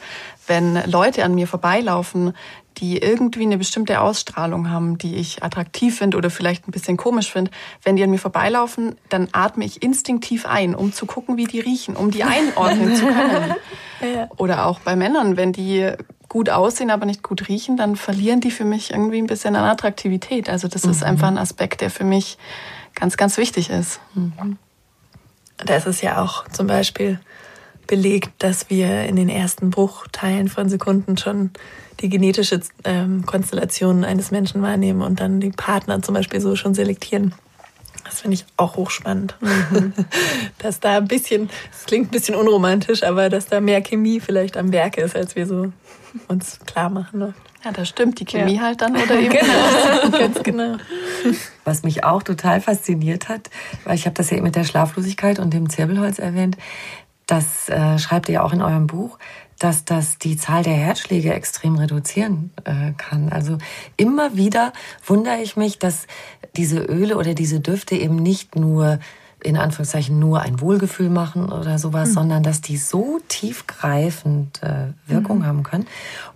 wenn Leute an mir vorbeilaufen, die irgendwie eine bestimmte Ausstrahlung haben, die ich attraktiv finde oder vielleicht ein bisschen komisch finde, wenn die an mir vorbeilaufen, dann atme ich instinktiv ein, um zu gucken, wie die riechen, um die einordnen zu können. [laughs] Oder auch bei Männern, wenn die gut aussehen, aber nicht gut riechen, dann verlieren die für mich irgendwie ein bisschen an Attraktivität. Also das mhm. ist einfach ein Aspekt, der für mich ganz, ganz wichtig ist. Mhm. Da ist es ja auch zum Beispiel belegt, dass wir in den ersten Bruchteilen von Sekunden schon die genetische ähm, Konstellation eines Menschen wahrnehmen und dann die Partner zum Beispiel so schon selektieren. Das finde ich auch hochspannend. Mhm. [laughs] dass da ein bisschen, das klingt ein bisschen unromantisch, aber dass da mehr Chemie vielleicht am Werke ist, als wir so uns klar machen. Ne? Ja, das stimmt. Die Chemie ja. halt dann oder eben. genau, [laughs] ganz genau. Was mich auch total fasziniert hat, weil ich habe das ja eben mit der Schlaflosigkeit und dem Zirbelholz erwähnt, das äh, schreibt ihr auch in eurem Buch, dass das die Zahl der Herzschläge extrem reduzieren äh, kann. Also immer wieder wundere ich mich, dass diese Öle oder diese Düfte eben nicht nur in Anführungszeichen nur ein Wohlgefühl machen oder sowas, mhm. sondern dass die so tiefgreifend äh, Wirkung mhm. haben können.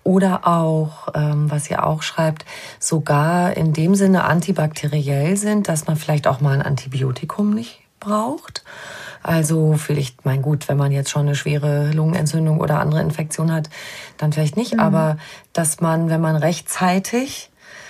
Oder auch, ähm, was ihr auch schreibt, sogar in dem Sinne antibakteriell sind, dass man vielleicht auch mal ein Antibiotikum nicht braucht. Also vielleicht, mein gut, wenn man jetzt schon eine schwere Lungenentzündung oder andere Infektion hat, dann vielleicht nicht. Mhm. Aber dass man, wenn man rechtzeitig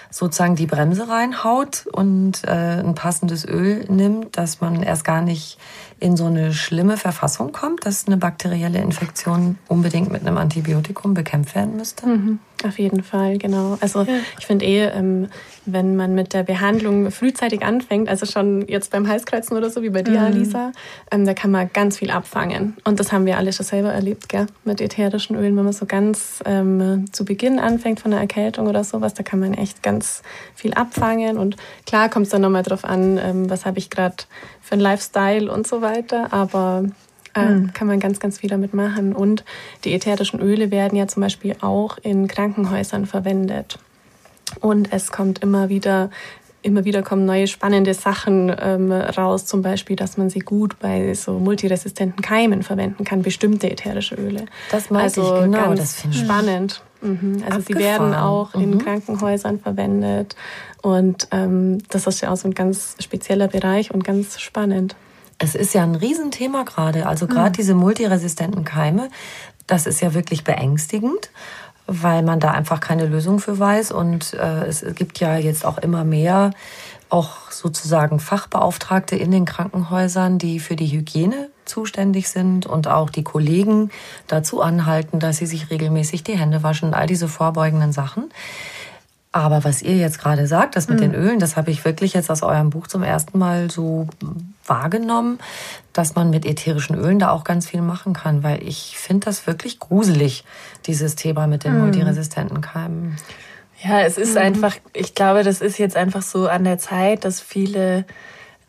sozusagen die Bremse reinhaut und äh, ein passendes Öl nimmt, dass man erst gar nicht in so eine schlimme Verfassung kommt, dass eine bakterielle Infektion unbedingt mit einem Antibiotikum bekämpft werden müsste? Mhm, auf jeden Fall, genau. Also ja. ich finde eh, ähm, wenn man mit der Behandlung frühzeitig anfängt, also schon jetzt beim Halskreuzen oder so wie bei dir, mhm. Alisa, ähm, da kann man ganz viel abfangen. Und das haben wir alle schon selber erlebt, gell? mit ätherischen Ölen, wenn man so ganz ähm, zu Beginn anfängt von einer Erkältung oder sowas, da kann man echt ganz viel abfangen. Und klar kommt es dann nochmal drauf an, ähm, was habe ich gerade für einen Lifestyle und so weiter, aber äh, mhm. kann man ganz, ganz viel damit machen. Und die ätherischen Öle werden ja zum Beispiel auch in Krankenhäusern verwendet. Und es kommt immer wieder immer wieder kommen neue spannende Sachen ähm, raus, zum Beispiel, dass man sie gut bei so multiresistenten Keimen verwenden kann, bestimmte ätherische Öle. Das meinte also ich, genau, das finde ich spannend. Mhm. Also Abgefahren. sie werden auch mhm. in Krankenhäusern verwendet und ähm, das ist ja auch so ein ganz spezieller Bereich und ganz spannend. Es ist ja ein Riesenthema gerade, also gerade mhm. diese multiresistenten Keime, das ist ja wirklich beängstigend weil man da einfach keine Lösung für weiß. Und äh, es gibt ja jetzt auch immer mehr auch sozusagen Fachbeauftragte in den Krankenhäusern, die für die Hygiene zuständig sind und auch die Kollegen dazu anhalten, dass sie sich regelmäßig die Hände waschen, all diese vorbeugenden Sachen. Aber was ihr jetzt gerade sagt, das mit mhm. den Ölen, das habe ich wirklich jetzt aus eurem Buch zum ersten Mal so wahrgenommen, dass man mit ätherischen Ölen da auch ganz viel machen kann, weil ich finde das wirklich gruselig, dieses Thema mit den mhm. multiresistenten Keimen. Ja, es ist mhm. einfach, ich glaube, das ist jetzt einfach so an der Zeit, dass viele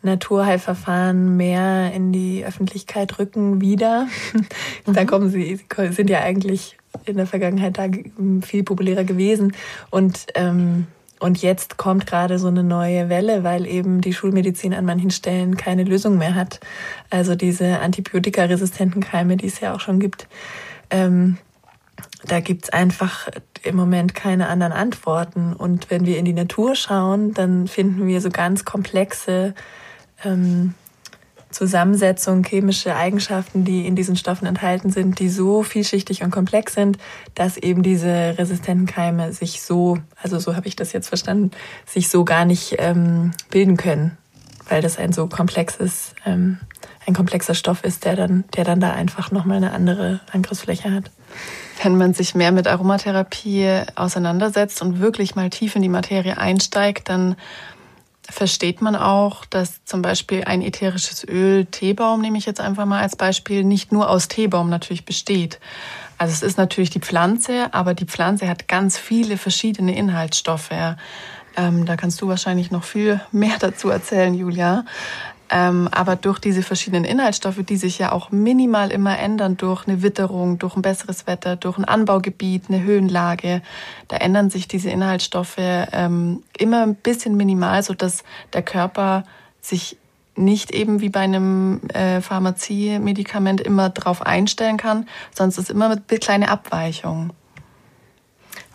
Naturheilverfahren mehr in die Öffentlichkeit rücken wieder. [laughs] da mhm. kommen sie, sie sind ja eigentlich in der Vergangenheit da viel populärer gewesen. Und, ähm, und jetzt kommt gerade so eine neue Welle, weil eben die Schulmedizin an manchen Stellen keine Lösung mehr hat. Also diese antibiotikaresistenten Keime, die es ja auch schon gibt. Ähm, da gibt's einfach im Moment keine anderen Antworten. Und wenn wir in die Natur schauen, dann finden wir so ganz komplexe ähm, Zusammensetzung, chemische Eigenschaften, die in diesen Stoffen enthalten sind, die so vielschichtig und komplex sind, dass eben diese resistenten Keime sich so, also so habe ich das jetzt verstanden, sich so gar nicht ähm, bilden können, weil das ein so komplexes, ähm, ein komplexer Stoff ist, der dann, der dann da einfach nochmal eine andere Angriffsfläche hat. Wenn man sich mehr mit Aromatherapie auseinandersetzt und wirklich mal tief in die Materie einsteigt, dann versteht man auch, dass zum Beispiel ein ätherisches Öl, Teebaum nehme ich jetzt einfach mal als Beispiel, nicht nur aus Teebaum natürlich besteht. Also es ist natürlich die Pflanze, aber die Pflanze hat ganz viele verschiedene Inhaltsstoffe. Ähm, da kannst du wahrscheinlich noch viel mehr [laughs] dazu erzählen, Julia. Ähm, aber durch diese verschiedenen Inhaltsstoffe, die sich ja auch minimal immer ändern durch eine Witterung, durch ein besseres Wetter, durch ein Anbaugebiet, eine Höhenlage, da ändern sich diese Inhaltsstoffe ähm, immer ein bisschen minimal, so dass der Körper sich nicht eben wie bei einem äh, Pharmazie-Medikament immer drauf einstellen kann, sonst ist immer mit kleine Abweichungen.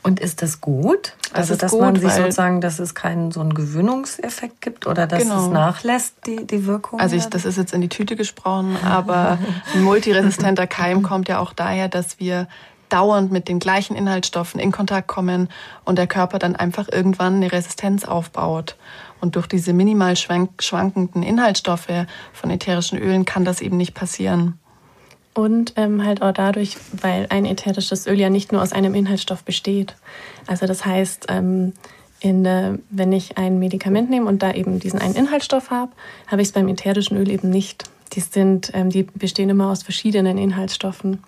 Und ist das gut? Das also, dass gut, man sich sozusagen, dass es keinen so einen Gewöhnungseffekt gibt oder dass genau. es nachlässt, die, die Wirkung? Also, ich, das ist jetzt in die Tüte gesprochen, aber ein multiresistenter Keim kommt ja auch daher, dass wir dauernd mit den gleichen Inhaltsstoffen in Kontakt kommen und der Körper dann einfach irgendwann eine Resistenz aufbaut. Und durch diese minimal schwankenden Inhaltsstoffe von ätherischen Ölen kann das eben nicht passieren. Und ähm, halt auch dadurch, weil ein ätherisches Öl ja nicht nur aus einem Inhaltsstoff besteht. Also das heißt, ähm, der, wenn ich ein Medikament nehme und da eben diesen einen Inhaltsstoff habe, habe ich es beim ätherischen Öl eben nicht. Die sind, ähm, die bestehen immer aus verschiedenen Inhaltsstoffen.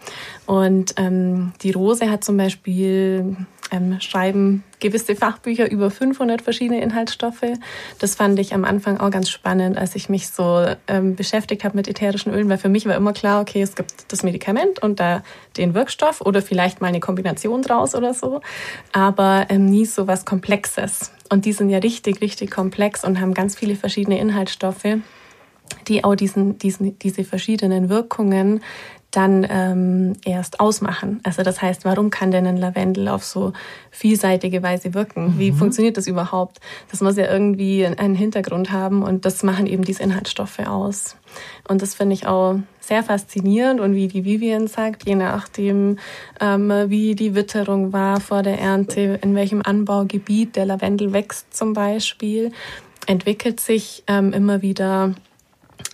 Und ähm, die Rose hat zum Beispiel ähm, schreiben gewisse Fachbücher über 500 verschiedene Inhaltsstoffe. Das fand ich am Anfang auch ganz spannend, als ich mich so ähm, beschäftigt habe mit ätherischen Ölen, weil für mich war immer klar, okay, es gibt das Medikament und da den Wirkstoff oder vielleicht mal eine Kombination draus oder so, aber ähm, nie so was Komplexes. Und die sind ja richtig, richtig komplex und haben ganz viele verschiedene Inhaltsstoffe die auch diesen, diesen, diese verschiedenen Wirkungen dann ähm, erst ausmachen. Also das heißt, warum kann denn ein Lavendel auf so vielseitige Weise wirken? Wie mhm. funktioniert das überhaupt? Das muss ja irgendwie einen Hintergrund haben und das machen eben diese Inhaltsstoffe aus. Und das finde ich auch sehr faszinierend und wie die Vivian sagt, je nachdem, ähm, wie die Witterung war vor der Ernte, in welchem Anbaugebiet der Lavendel wächst zum Beispiel, entwickelt sich ähm, immer wieder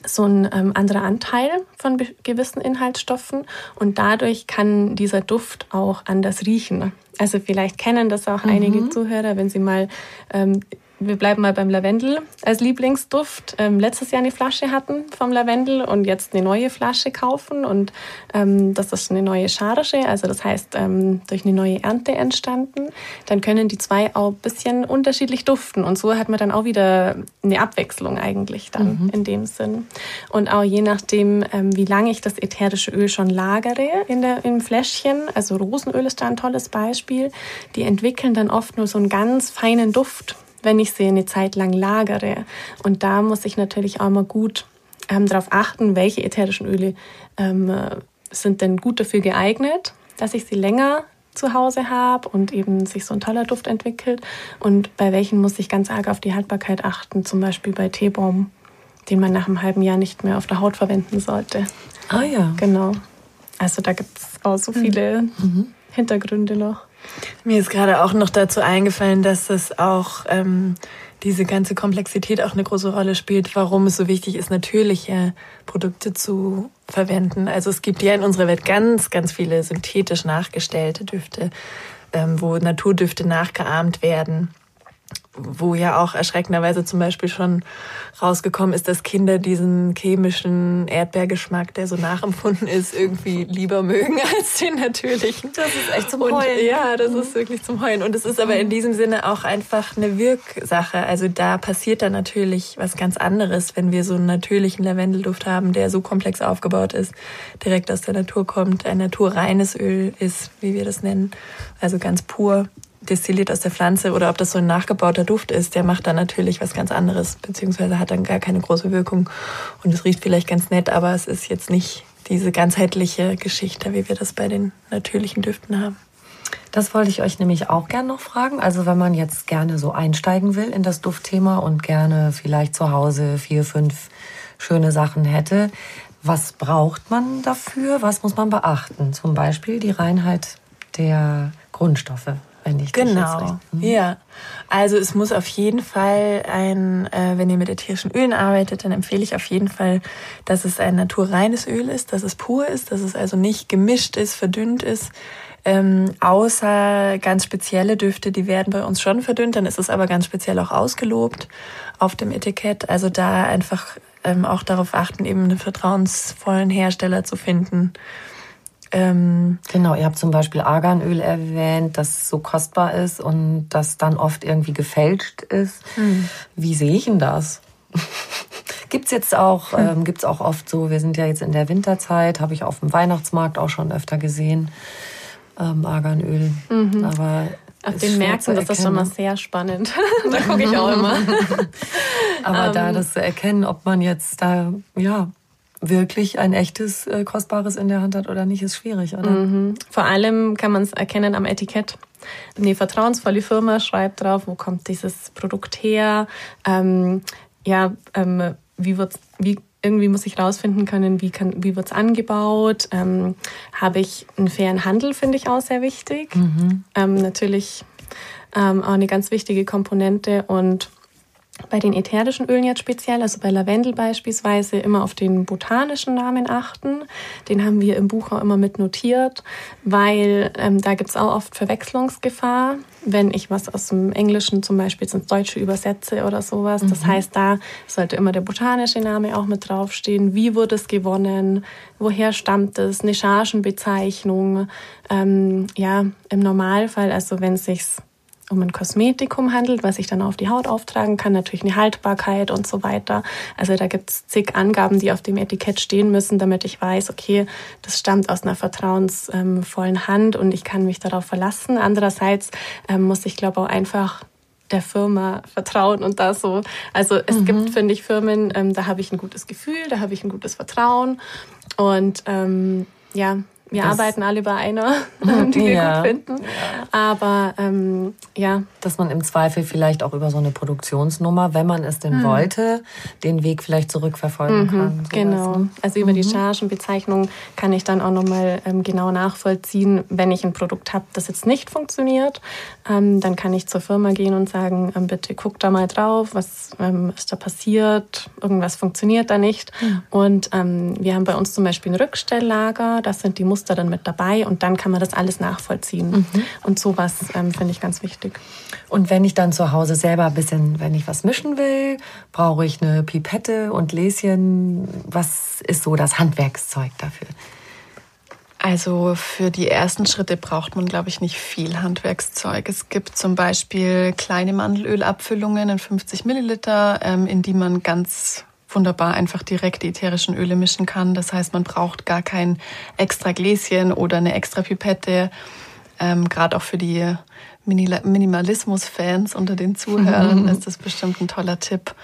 so ein ähm, anderer Anteil von gewissen Inhaltsstoffen und dadurch kann dieser Duft auch anders riechen. Also vielleicht kennen das auch mhm. einige Zuhörer, wenn sie mal ähm, wir bleiben mal beim Lavendel als Lieblingsduft. Ähm, letztes Jahr eine Flasche hatten vom Lavendel und jetzt eine neue Flasche kaufen. Und ähm, das ist eine neue Charge, also das heißt ähm, durch eine neue Ernte entstanden. Dann können die zwei auch ein bisschen unterschiedlich duften. Und so hat man dann auch wieder eine Abwechslung eigentlich dann mhm. in dem Sinn. Und auch je nachdem, ähm, wie lange ich das ätherische Öl schon lagere in der, im Fläschchen, also Rosenöl ist da ein tolles Beispiel, die entwickeln dann oft nur so einen ganz feinen Duft wenn ich sie eine Zeit lang lagere. Und da muss ich natürlich auch mal gut ähm, darauf achten, welche ätherischen Öle ähm, sind denn gut dafür geeignet, dass ich sie länger zu Hause habe und eben sich so ein toller Duft entwickelt. Und bei welchen muss ich ganz arg auf die Haltbarkeit achten, zum Beispiel bei Teebaum, den man nach einem halben Jahr nicht mehr auf der Haut verwenden sollte. Ah ja. Genau. Also da gibt es auch so viele mhm. Hintergründe noch. Mir ist gerade auch noch dazu eingefallen, dass es auch ähm, diese ganze Komplexität auch eine große Rolle spielt, warum es so wichtig ist, natürliche Produkte zu verwenden. Also es gibt ja in unserer Welt ganz, ganz viele synthetisch nachgestellte Düfte, ähm, wo Naturdüfte nachgeahmt werden wo ja auch erschreckenderweise zum Beispiel schon rausgekommen ist, dass Kinder diesen chemischen Erdbeergeschmack, der so nachempfunden ist, irgendwie lieber mögen [laughs] als den natürlichen. Das ist echt zum Heulen. Und, ja, das ist wirklich zum Heulen. Und es ist aber in diesem Sinne auch einfach eine Wirksache. Also da passiert dann natürlich was ganz anderes, wenn wir so einen natürlichen Lavendelduft haben, der so komplex aufgebaut ist, direkt aus der Natur kommt, ein naturreines Öl ist, wie wir das nennen, also ganz pur destilliert aus der Pflanze oder ob das so ein nachgebauter Duft ist, der macht dann natürlich was ganz anderes, beziehungsweise hat dann gar keine große Wirkung. Und es riecht vielleicht ganz nett, aber es ist jetzt nicht diese ganzheitliche Geschichte, wie wir das bei den natürlichen Düften haben. Das wollte ich euch nämlich auch gerne noch fragen. Also wenn man jetzt gerne so einsteigen will in das Duftthema und gerne vielleicht zu Hause vier, fünf schöne Sachen hätte, was braucht man dafür? Was muss man beachten? Zum Beispiel die Reinheit der Grundstoffe wenn ich genau. Mhm. Ja, also es muss auf jeden Fall ein, äh, wenn ihr mit ätherischen Ölen arbeitet, dann empfehle ich auf jeden Fall, dass es ein naturreines Öl ist, dass es pur ist, dass es also nicht gemischt ist, verdünnt ist. Ähm, außer ganz spezielle Düfte, die werden bei uns schon verdünnt, dann ist es aber ganz speziell auch ausgelobt auf dem Etikett. Also da einfach ähm, auch darauf achten, eben einen vertrauensvollen Hersteller zu finden. Ähm, genau, ihr habt zum Beispiel Arganöl erwähnt, das so kostbar ist und das dann oft irgendwie gefälscht ist. Hm. Wie sehe ich denn das? [laughs] Gibt's jetzt auch, hm. ähm, gibt's auch oft so, wir sind ja jetzt in der Winterzeit, habe ich auf dem Weihnachtsmarkt auch schon öfter gesehen, ähm, Arganöl. Mhm. Aber auf den Märkten ist das schon mal sehr spannend. [laughs] da gucke ich auch [laughs] immer. Aber da ähm. das zu erkennen, ob man jetzt da, ja, wirklich ein echtes äh, Kostbares in der Hand hat oder nicht, ist schwierig, oder? Mhm. Vor allem kann man es erkennen am Etikett. Eine vertrauensvolle Firma schreibt drauf, wo kommt dieses Produkt her, ähm, ja, ähm, wie wird wie irgendwie muss ich rausfinden können, wie, kann, wie wird es angebaut. Ähm, Habe ich einen fairen Handel, finde ich auch sehr wichtig. Mhm. Ähm, natürlich ähm, auch eine ganz wichtige Komponente und bei den ätherischen Ölen jetzt speziell, also bei Lavendel beispielsweise, immer auf den botanischen Namen achten. Den haben wir im Buch auch immer mit notiert, weil ähm, da gibt es auch oft Verwechslungsgefahr, wenn ich was aus dem Englischen zum Beispiel ins Deutsche übersetze oder sowas. Mhm. Das heißt, da sollte immer der botanische Name auch mit draufstehen. Wie wurde es gewonnen? Woher stammt es? Eine Chargenbezeichnung. Ähm, ja, im Normalfall, also wenn es sich um ein Kosmetikum handelt, was ich dann auf die Haut auftragen kann, natürlich eine Haltbarkeit und so weiter. Also da gibt es zig Angaben, die auf dem Etikett stehen müssen, damit ich weiß, okay, das stammt aus einer vertrauensvollen Hand und ich kann mich darauf verlassen. Andererseits ähm, muss ich, glaube auch einfach der Firma vertrauen und da so. Also es mhm. gibt, finde ich, Firmen, ähm, da habe ich ein gutes Gefühl, da habe ich ein gutes Vertrauen und ähm, ja, wir das arbeiten alle bei einer, [laughs] die wir ja. gut finden. Ja. Aber ähm, ja. Dass man im Zweifel vielleicht auch über so eine Produktionsnummer, wenn man es denn mhm. wollte, den Weg vielleicht zurückverfolgen mhm, kann. Genau. Ne? Also über mhm. die Chargenbezeichnung kann ich dann auch nochmal ähm, genau nachvollziehen, wenn ich ein Produkt habe, das jetzt nicht funktioniert. Ähm, dann kann ich zur Firma gehen und sagen, ähm, bitte guck da mal drauf, was ähm, ist da passiert, irgendwas funktioniert da nicht. Mhm. Und ähm, wir haben bei uns zum Beispiel ein Rückstelllager, das sind die Muster Muster dann mit dabei und dann kann man das alles nachvollziehen. Mhm. Und sowas ähm, finde ich ganz wichtig. Und wenn ich dann zu Hause selber ein bisschen, wenn ich was mischen will, brauche ich eine Pipette und Gläschen. Was ist so das Handwerkszeug dafür? Also für die ersten Schritte braucht man, glaube ich, nicht viel Handwerkszeug. Es gibt zum Beispiel kleine Mandelölabfüllungen in 50 Milliliter, ähm, in die man ganz wunderbar einfach direkt die ätherischen Öle mischen kann. Das heißt, man braucht gar kein extra Gläschen oder eine extra Pipette. Ähm, Gerade auch für die Minimalismus-Fans unter den Zuhörern [laughs] ist das bestimmt ein toller Tipp.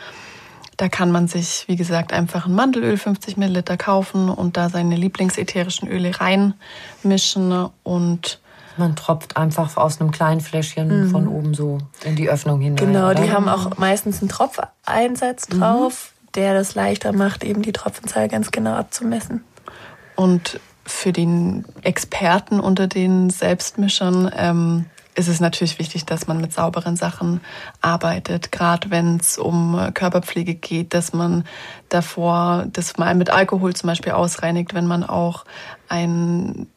Da kann man sich, wie gesagt, einfach ein Mandelöl 50 Milliliter kaufen und da seine Lieblingsätherischen Öle reinmischen und man tropft einfach aus einem kleinen Fläschchen mhm. von oben so in die Öffnung hinein. Genau, oder? die haben auch meistens einen Tropfeinsatz mhm. drauf. Mhm der das leichter macht, eben die Tropfenzahl ganz genau abzumessen. Und für den Experten unter den Selbstmischern ähm, ist es natürlich wichtig, dass man mit sauberen Sachen arbeitet, gerade wenn es um Körperpflege geht, dass man davor das mal mit Alkohol zum Beispiel ausreinigt, wenn man auch ein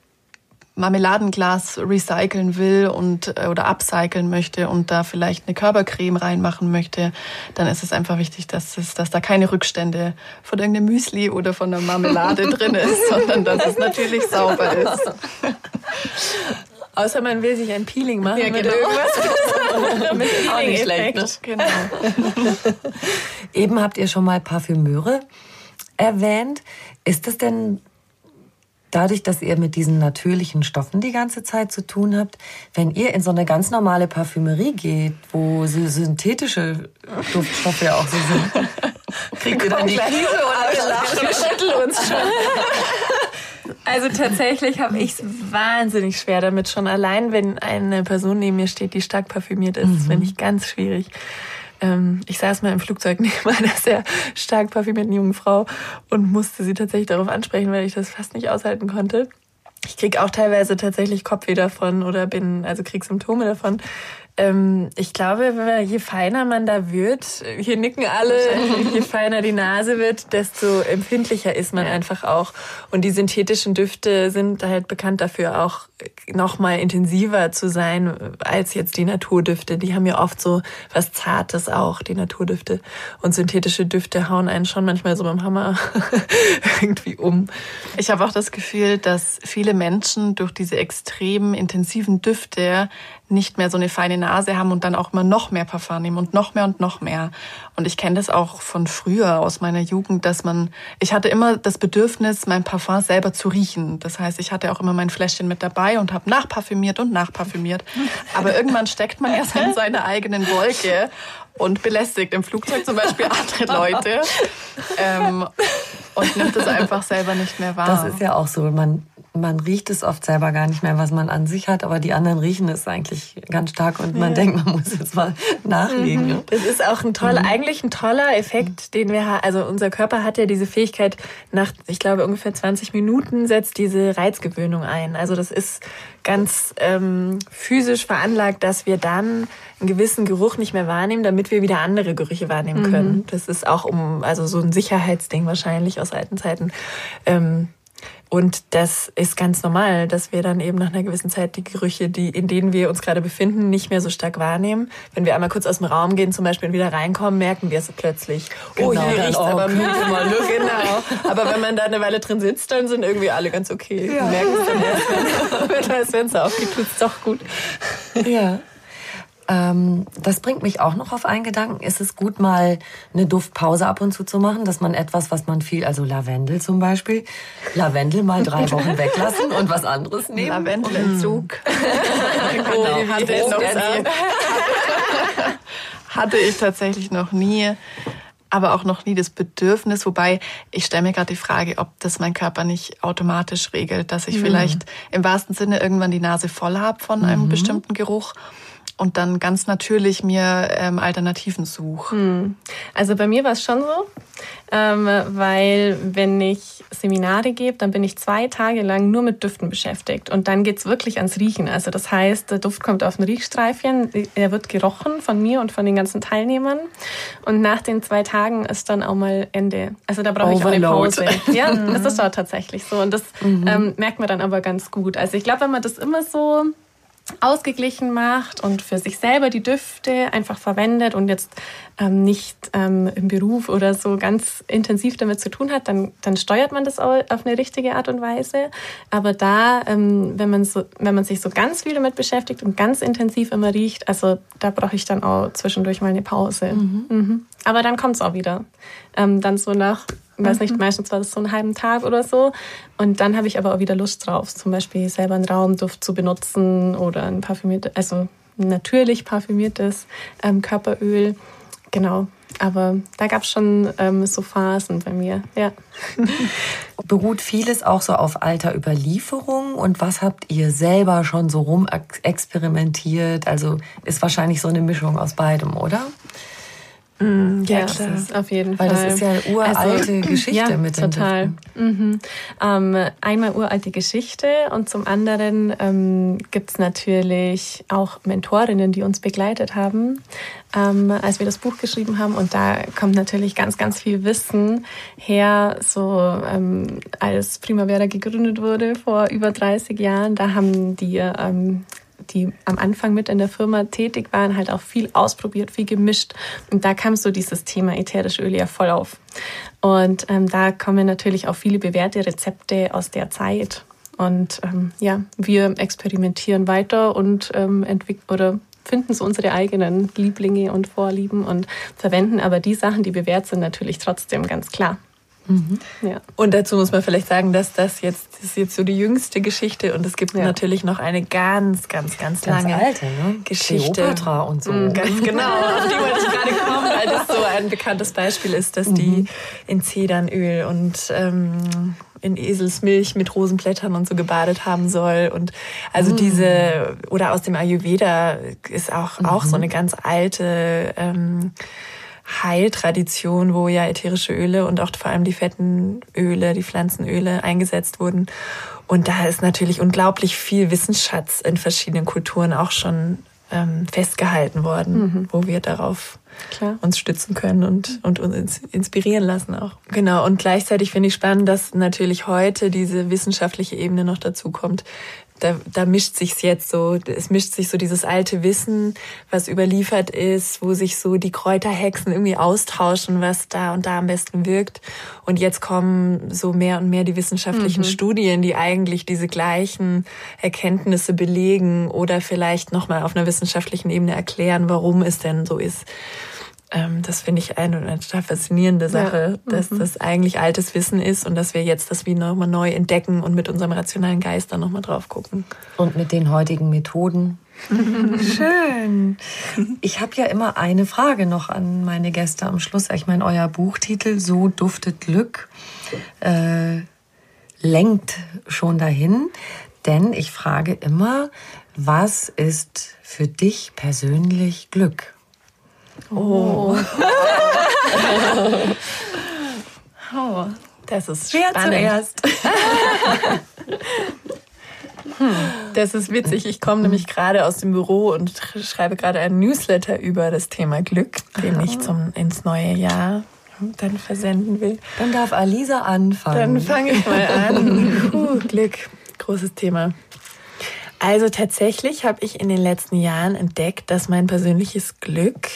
Marmeladenglas recyceln will und äh, oder upcyclen möchte und da vielleicht eine Körpercreme reinmachen möchte, dann ist es einfach wichtig, dass es, dass da keine Rückstände von irgendeinem Müsli oder von der Marmelade [laughs] drin ist, sondern dass es natürlich sauber ist. [laughs] Außer man will sich ein Peeling machen ja, mit genau. irgendwas. [laughs] mit Auch nicht schlecht. Ne? Genau. Eben habt ihr schon mal Parfümeure erwähnt. Ist das denn dadurch, dass ihr mit diesen natürlichen Stoffen die ganze Zeit zu tun habt, wenn ihr in so eine ganz normale Parfümerie geht, wo so synthetische Duftstoffe ja auch so sind, [laughs] kriegt ihr dann die Krise oder wir schütteln uns schon. [laughs] Also tatsächlich habe ich es wahnsinnig schwer damit schon allein, wenn eine Person neben mir steht, die stark parfümiert ist, mhm. finde ich ganz schwierig. Ähm, ich saß mal im Flugzeug [laughs] neben einer sehr stark parfümierten jungen Frau und musste sie tatsächlich darauf ansprechen, weil ich das fast nicht aushalten konnte. Ich krieg auch teilweise tatsächlich Kopfweh davon oder bin, also krieg Symptome davon. Ähm, ich glaube, je feiner man da wird, hier nicken alle, je feiner die Nase wird, desto empfindlicher ist man ja. einfach auch. Und die synthetischen Düfte sind halt bekannt dafür auch noch mal intensiver zu sein als jetzt die Naturdüfte. Die haben ja oft so was Zartes auch, die Naturdüfte. Und synthetische Düfte hauen einen schon manchmal so beim Hammer [laughs] irgendwie um. Ich habe auch das Gefühl, dass viele Menschen durch diese extrem intensiven Düfte nicht mehr so eine feine Nase haben und dann auch immer noch mehr Parfum nehmen und noch mehr und noch mehr. Und ich kenne das auch von früher aus meiner Jugend, dass man, ich hatte immer das Bedürfnis, mein Parfum selber zu riechen. Das heißt, ich hatte auch immer mein Fläschchen mit dabei und habe nachparfümiert und nachparfümiert. Aber irgendwann steckt man ja in seiner eigenen Wolke und belästigt im Flugzeug zum Beispiel andere Leute ähm, und nimmt es einfach selber nicht mehr wahr. Das ist ja auch so. Man man riecht es oft selber gar nicht mehr, was man an sich hat, aber die anderen riechen es eigentlich ganz stark und man ja. denkt, man muss jetzt mal [laughs] nachlegen. Mhm. Das ist auch ein toller, mhm. eigentlich ein toller Effekt, den wir haben. Also unser Körper hat ja diese Fähigkeit, nach, ich glaube, ungefähr 20 Minuten setzt diese Reizgewöhnung ein. Also das ist ganz ähm, physisch veranlagt, dass wir dann einen gewissen Geruch nicht mehr wahrnehmen, damit wir wieder andere Gerüche wahrnehmen können. Mhm. Das ist auch um, also so ein Sicherheitsding wahrscheinlich aus alten Zeiten. Ähm, und das ist ganz normal, dass wir dann eben nach einer gewissen Zeit die Gerüche, die, in denen wir uns gerade befinden, nicht mehr so stark wahrnehmen. Wenn wir einmal kurz aus dem Raum gehen zum Beispiel und wieder reinkommen, merken wir es plötzlich. Oh, genau, oh, hier riecht's aber mal [laughs] Genau. Aber wenn man da eine Weile drin sitzt, dann sind irgendwie alle ganz okay. Ja. merken es dann erst, [laughs] wenn das Fenster aufgeht, tut's doch gut. Ja. Ähm, das bringt mich auch noch auf einen Gedanken. Ist es gut, mal eine Duftpause ab und zu zu machen, dass man etwas, was man viel, also Lavendel zum Beispiel, Lavendel mal drei [laughs] Wochen weglassen und was anderes nehmen? Lavendelentzug. [laughs] genau. hatte, ich noch hatte ich tatsächlich noch nie aber auch noch nie das Bedürfnis, wobei ich stelle mir gerade die Frage, ob das mein Körper nicht automatisch regelt, dass ich mhm. vielleicht im wahrsten Sinne irgendwann die Nase voll habe von einem mhm. bestimmten Geruch und dann ganz natürlich mir ähm, Alternativen suche. Hm. Also bei mir war es schon so, ähm, weil wenn ich Seminare gebe, dann bin ich zwei Tage lang nur mit Düften beschäftigt und dann geht's wirklich ans Riechen. Also das heißt, der Duft kommt auf ein Riechstreifchen, er wird gerochen von mir und von den ganzen Teilnehmern und nach den zwei Tagen ist dann auch mal Ende. Also da brauche ich auch eine Pause. Ja, [laughs] das ist auch tatsächlich so und das mhm. ähm, merkt man dann aber ganz gut. Also ich glaube, wenn man das immer so ausgeglichen macht und für sich selber die Düfte einfach verwendet und jetzt ähm, nicht ähm, im Beruf oder so ganz intensiv damit zu tun hat, dann, dann steuert man das auch auf eine richtige Art und Weise. Aber da, ähm, wenn, man so, wenn man sich so ganz viel damit beschäftigt und ganz intensiv immer riecht, also da brauche ich dann auch zwischendurch mal eine Pause. Mhm. Mhm. Aber dann kommt es auch wieder. Ähm, dann so nach weiß nicht, mhm. meistens war das so einen halben Tag oder so. Und dann habe ich aber auch wieder Lust drauf, zum Beispiel selber einen Raumduft zu benutzen oder ein parfümiertes, also natürlich parfümiertes ähm, Körperöl. Genau. Aber da gab es schon ähm, so Phasen bei mir, ja. [laughs] Beruht vieles auch so auf alter Überlieferung? Und was habt ihr selber schon so rum experimentiert? Also ist wahrscheinlich so eine Mischung aus beidem, oder? Mm, ja, klar. auf jeden Fall. Weil das ist ja eine uralte also, Geschichte ja, mit den total. Mhm. Ähm, einmal uralte Geschichte und zum anderen ähm, gibt es natürlich auch Mentorinnen, die uns begleitet haben, ähm, als wir das Buch geschrieben haben. Und da kommt natürlich ganz, ganz viel Wissen her. So ähm, als Primavera gegründet wurde vor über 30 Jahren, da haben die ähm, die am Anfang mit in der Firma tätig waren, halt auch viel ausprobiert, viel gemischt. Und da kam so dieses Thema ätherische Öle ja voll auf. Und ähm, da kommen natürlich auch viele bewährte Rezepte aus der Zeit. Und ähm, ja, wir experimentieren weiter und ähm, entwickeln oder finden so unsere eigenen Lieblinge und Vorlieben und verwenden aber die Sachen, die bewährt sind, natürlich trotzdem ganz klar. Mhm. Ja. Und dazu muss man vielleicht sagen, dass das jetzt das ist jetzt so die jüngste Geschichte und es gibt ja. natürlich noch eine ganz, ganz, ganz, ganz lange alte, ne? Geschichte. Kleopatra und so. Mhm, ganz genau, auf die wollte ich gerade kommen, weil das so ein bekanntes Beispiel ist, dass mhm. die in Zedernöl und ähm, in Eselsmilch mit Rosenblättern und so gebadet haben soll. Und also mhm. diese, oder aus dem Ayurveda ist auch, auch so mhm. eine ganz alte ähm, Heiltradition, wo ja ätherische Öle und auch vor allem die fetten Öle, die Pflanzenöle eingesetzt wurden. Und da ist natürlich unglaublich viel Wissensschatz in verschiedenen Kulturen auch schon ähm, festgehalten worden, mhm. wo wir darauf Klar. uns stützen können und, und uns inspirieren lassen auch. Genau. Und gleichzeitig finde ich spannend, dass natürlich heute diese wissenschaftliche Ebene noch dazu kommt, da, da mischt sich's jetzt so, es mischt sich so dieses alte Wissen, was überliefert ist, wo sich so die Kräuterhexen irgendwie austauschen, was da und da am besten wirkt. Und jetzt kommen so mehr und mehr die wissenschaftlichen mhm. Studien, die eigentlich diese gleichen Erkenntnisse belegen oder vielleicht nochmal auf einer wissenschaftlichen Ebene erklären, warum es denn so ist. Ähm, das finde ich eine, eine, total faszinierende Sache, ja. dass mhm. das eigentlich altes Wissen ist und dass wir jetzt das wie nochmal neu entdecken und mit unserem rationalen Geist dann nochmal drauf gucken. Und mit den heutigen Methoden. [laughs] Schön. Ich habe ja immer eine Frage noch an meine Gäste am Schluss. Ich meine, euer Buchtitel So duftet Glück äh, lenkt schon dahin. Denn ich frage immer, was ist für dich persönlich Glück? Oh. [laughs] oh. Das ist Wer spannend. zuerst? [laughs] hm. Das ist witzig. Ich komme nämlich gerade aus dem Büro und schreibe gerade einen Newsletter über das Thema Glück, den ich zum, ins neue Jahr dann versenden will. Dann darf Alisa anfangen. Dann fange ich mal an. [laughs] Puh, Glück, großes Thema. Also tatsächlich habe ich in den letzten Jahren entdeckt, dass mein persönliches Glück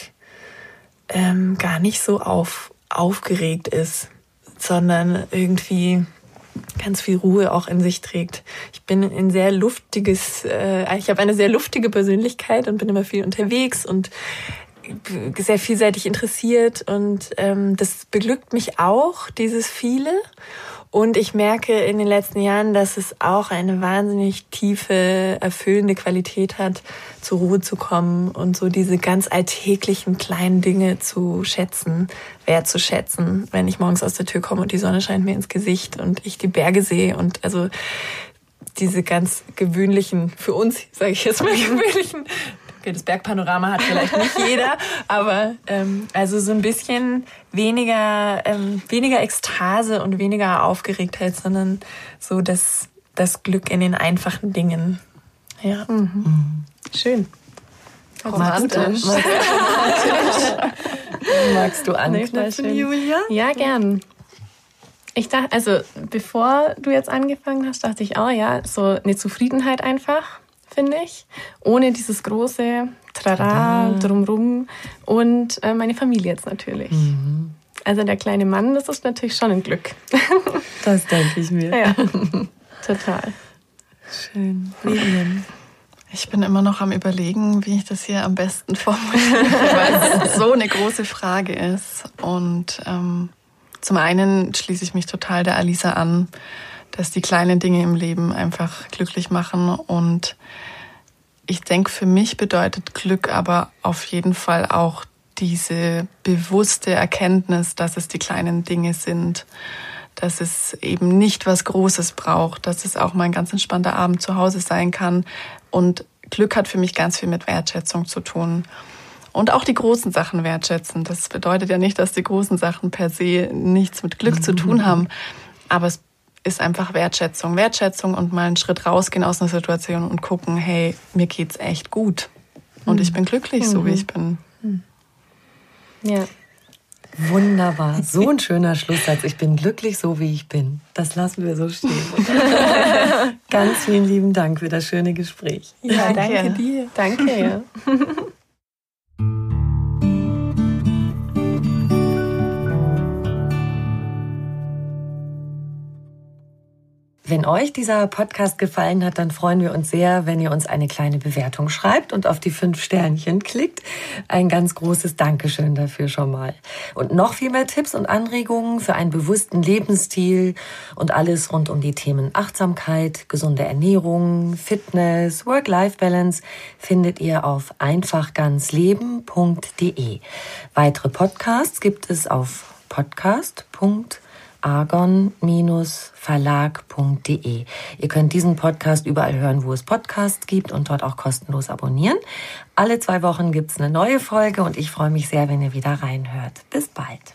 ähm, gar nicht so auf, aufgeregt ist, sondern irgendwie ganz viel Ruhe auch in sich trägt. Ich bin ein sehr luftiges, äh, ich habe eine sehr luftige Persönlichkeit und bin immer viel unterwegs und sehr vielseitig interessiert und ähm, das beglückt mich auch, dieses viele. Und ich merke in den letzten Jahren, dass es auch eine wahnsinnig tiefe, erfüllende Qualität hat, zur Ruhe zu kommen und so diese ganz alltäglichen kleinen Dinge zu schätzen, wertzuschätzen, wenn ich morgens aus der Tür komme und die Sonne scheint mir ins Gesicht und ich die Berge sehe und also diese ganz gewöhnlichen, für uns, sage ich jetzt mal, [laughs] gewöhnlichen Okay, das Bergpanorama hat vielleicht nicht jeder, aber ähm, also so ein bisschen weniger, ähm, weniger Ekstase und weniger Aufgeregtheit, sondern so das, das Glück in den einfachen Dingen. Ja. Mhm. Schön. Magst du, magst, magst du anknüpfen, Julia? Ja, gern. Ich dachte, also bevor du jetzt angefangen hast, dachte ich, oh ja, so eine Zufriedenheit einfach finde ich. Ohne dieses große Trara drumrum und äh, meine Familie jetzt natürlich. Mhm. Also der kleine Mann, das ist natürlich schon ein Glück. [laughs] Das denke ich mir. Ja, total. Schön. Vivian. Ich bin immer noch am Überlegen, wie ich das hier am besten formuliere, [laughs] weil es so eine große Frage ist. Und ähm, zum einen schließe ich mich total der Alisa an dass die kleinen Dinge im Leben einfach glücklich machen. Und ich denke, für mich bedeutet Glück aber auf jeden Fall auch diese bewusste Erkenntnis, dass es die kleinen Dinge sind, dass es eben nicht was Großes braucht, dass es auch mal ein ganz entspannter Abend zu Hause sein kann. Und Glück hat für mich ganz viel mit Wertschätzung zu tun. Und auch die großen Sachen wertschätzen. Das bedeutet ja nicht, dass die großen Sachen per se nichts mit Glück zu tun [laughs] haben. Aber es ist einfach Wertschätzung. Wertschätzung und mal einen Schritt rausgehen aus einer Situation und gucken, hey, mir geht's echt gut. Und ich bin glücklich, so wie mhm. ich bin. Mhm. Ja. Wunderbar. So ein [laughs] schöner Schlusssatz. Ich bin glücklich, so wie ich bin. Das lassen wir so stehen. [laughs] Ganz vielen lieben Dank für das schöne Gespräch. Ja, danke, danke dir. Danke. Ja. [laughs] Wenn euch dieser Podcast gefallen hat, dann freuen wir uns sehr, wenn ihr uns eine kleine Bewertung schreibt und auf die fünf Sternchen klickt. Ein ganz großes Dankeschön dafür schon mal. Und noch viel mehr Tipps und Anregungen für einen bewussten Lebensstil und alles rund um die Themen Achtsamkeit, gesunde Ernährung, Fitness, Work-Life-Balance findet ihr auf einfachganzleben.de. Weitere Podcasts gibt es auf podcast.de argon-verlag.de. Ihr könnt diesen Podcast überall hören, wo es Podcasts gibt und dort auch kostenlos abonnieren. Alle zwei Wochen gibt's eine neue Folge und ich freue mich sehr, wenn ihr wieder reinhört. Bis bald.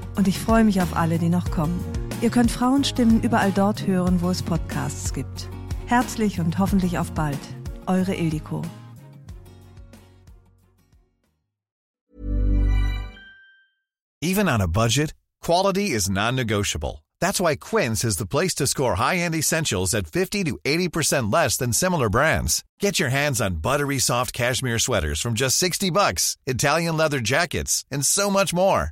Und ich freue mich auf alle, die noch kommen. Ihr könnt Frauenstimmen überall dort hören, wo es Podcasts gibt. Herzlich und hoffentlich auf bald. Eure Ildiko. Even on a budget, quality is non-negotiable. That's why Quince is the place to score high-end essentials at 50 to 80% less than similar brands. Get your hands on buttery soft cashmere sweaters from just 60 bucks, Italian leather jackets, and so much more.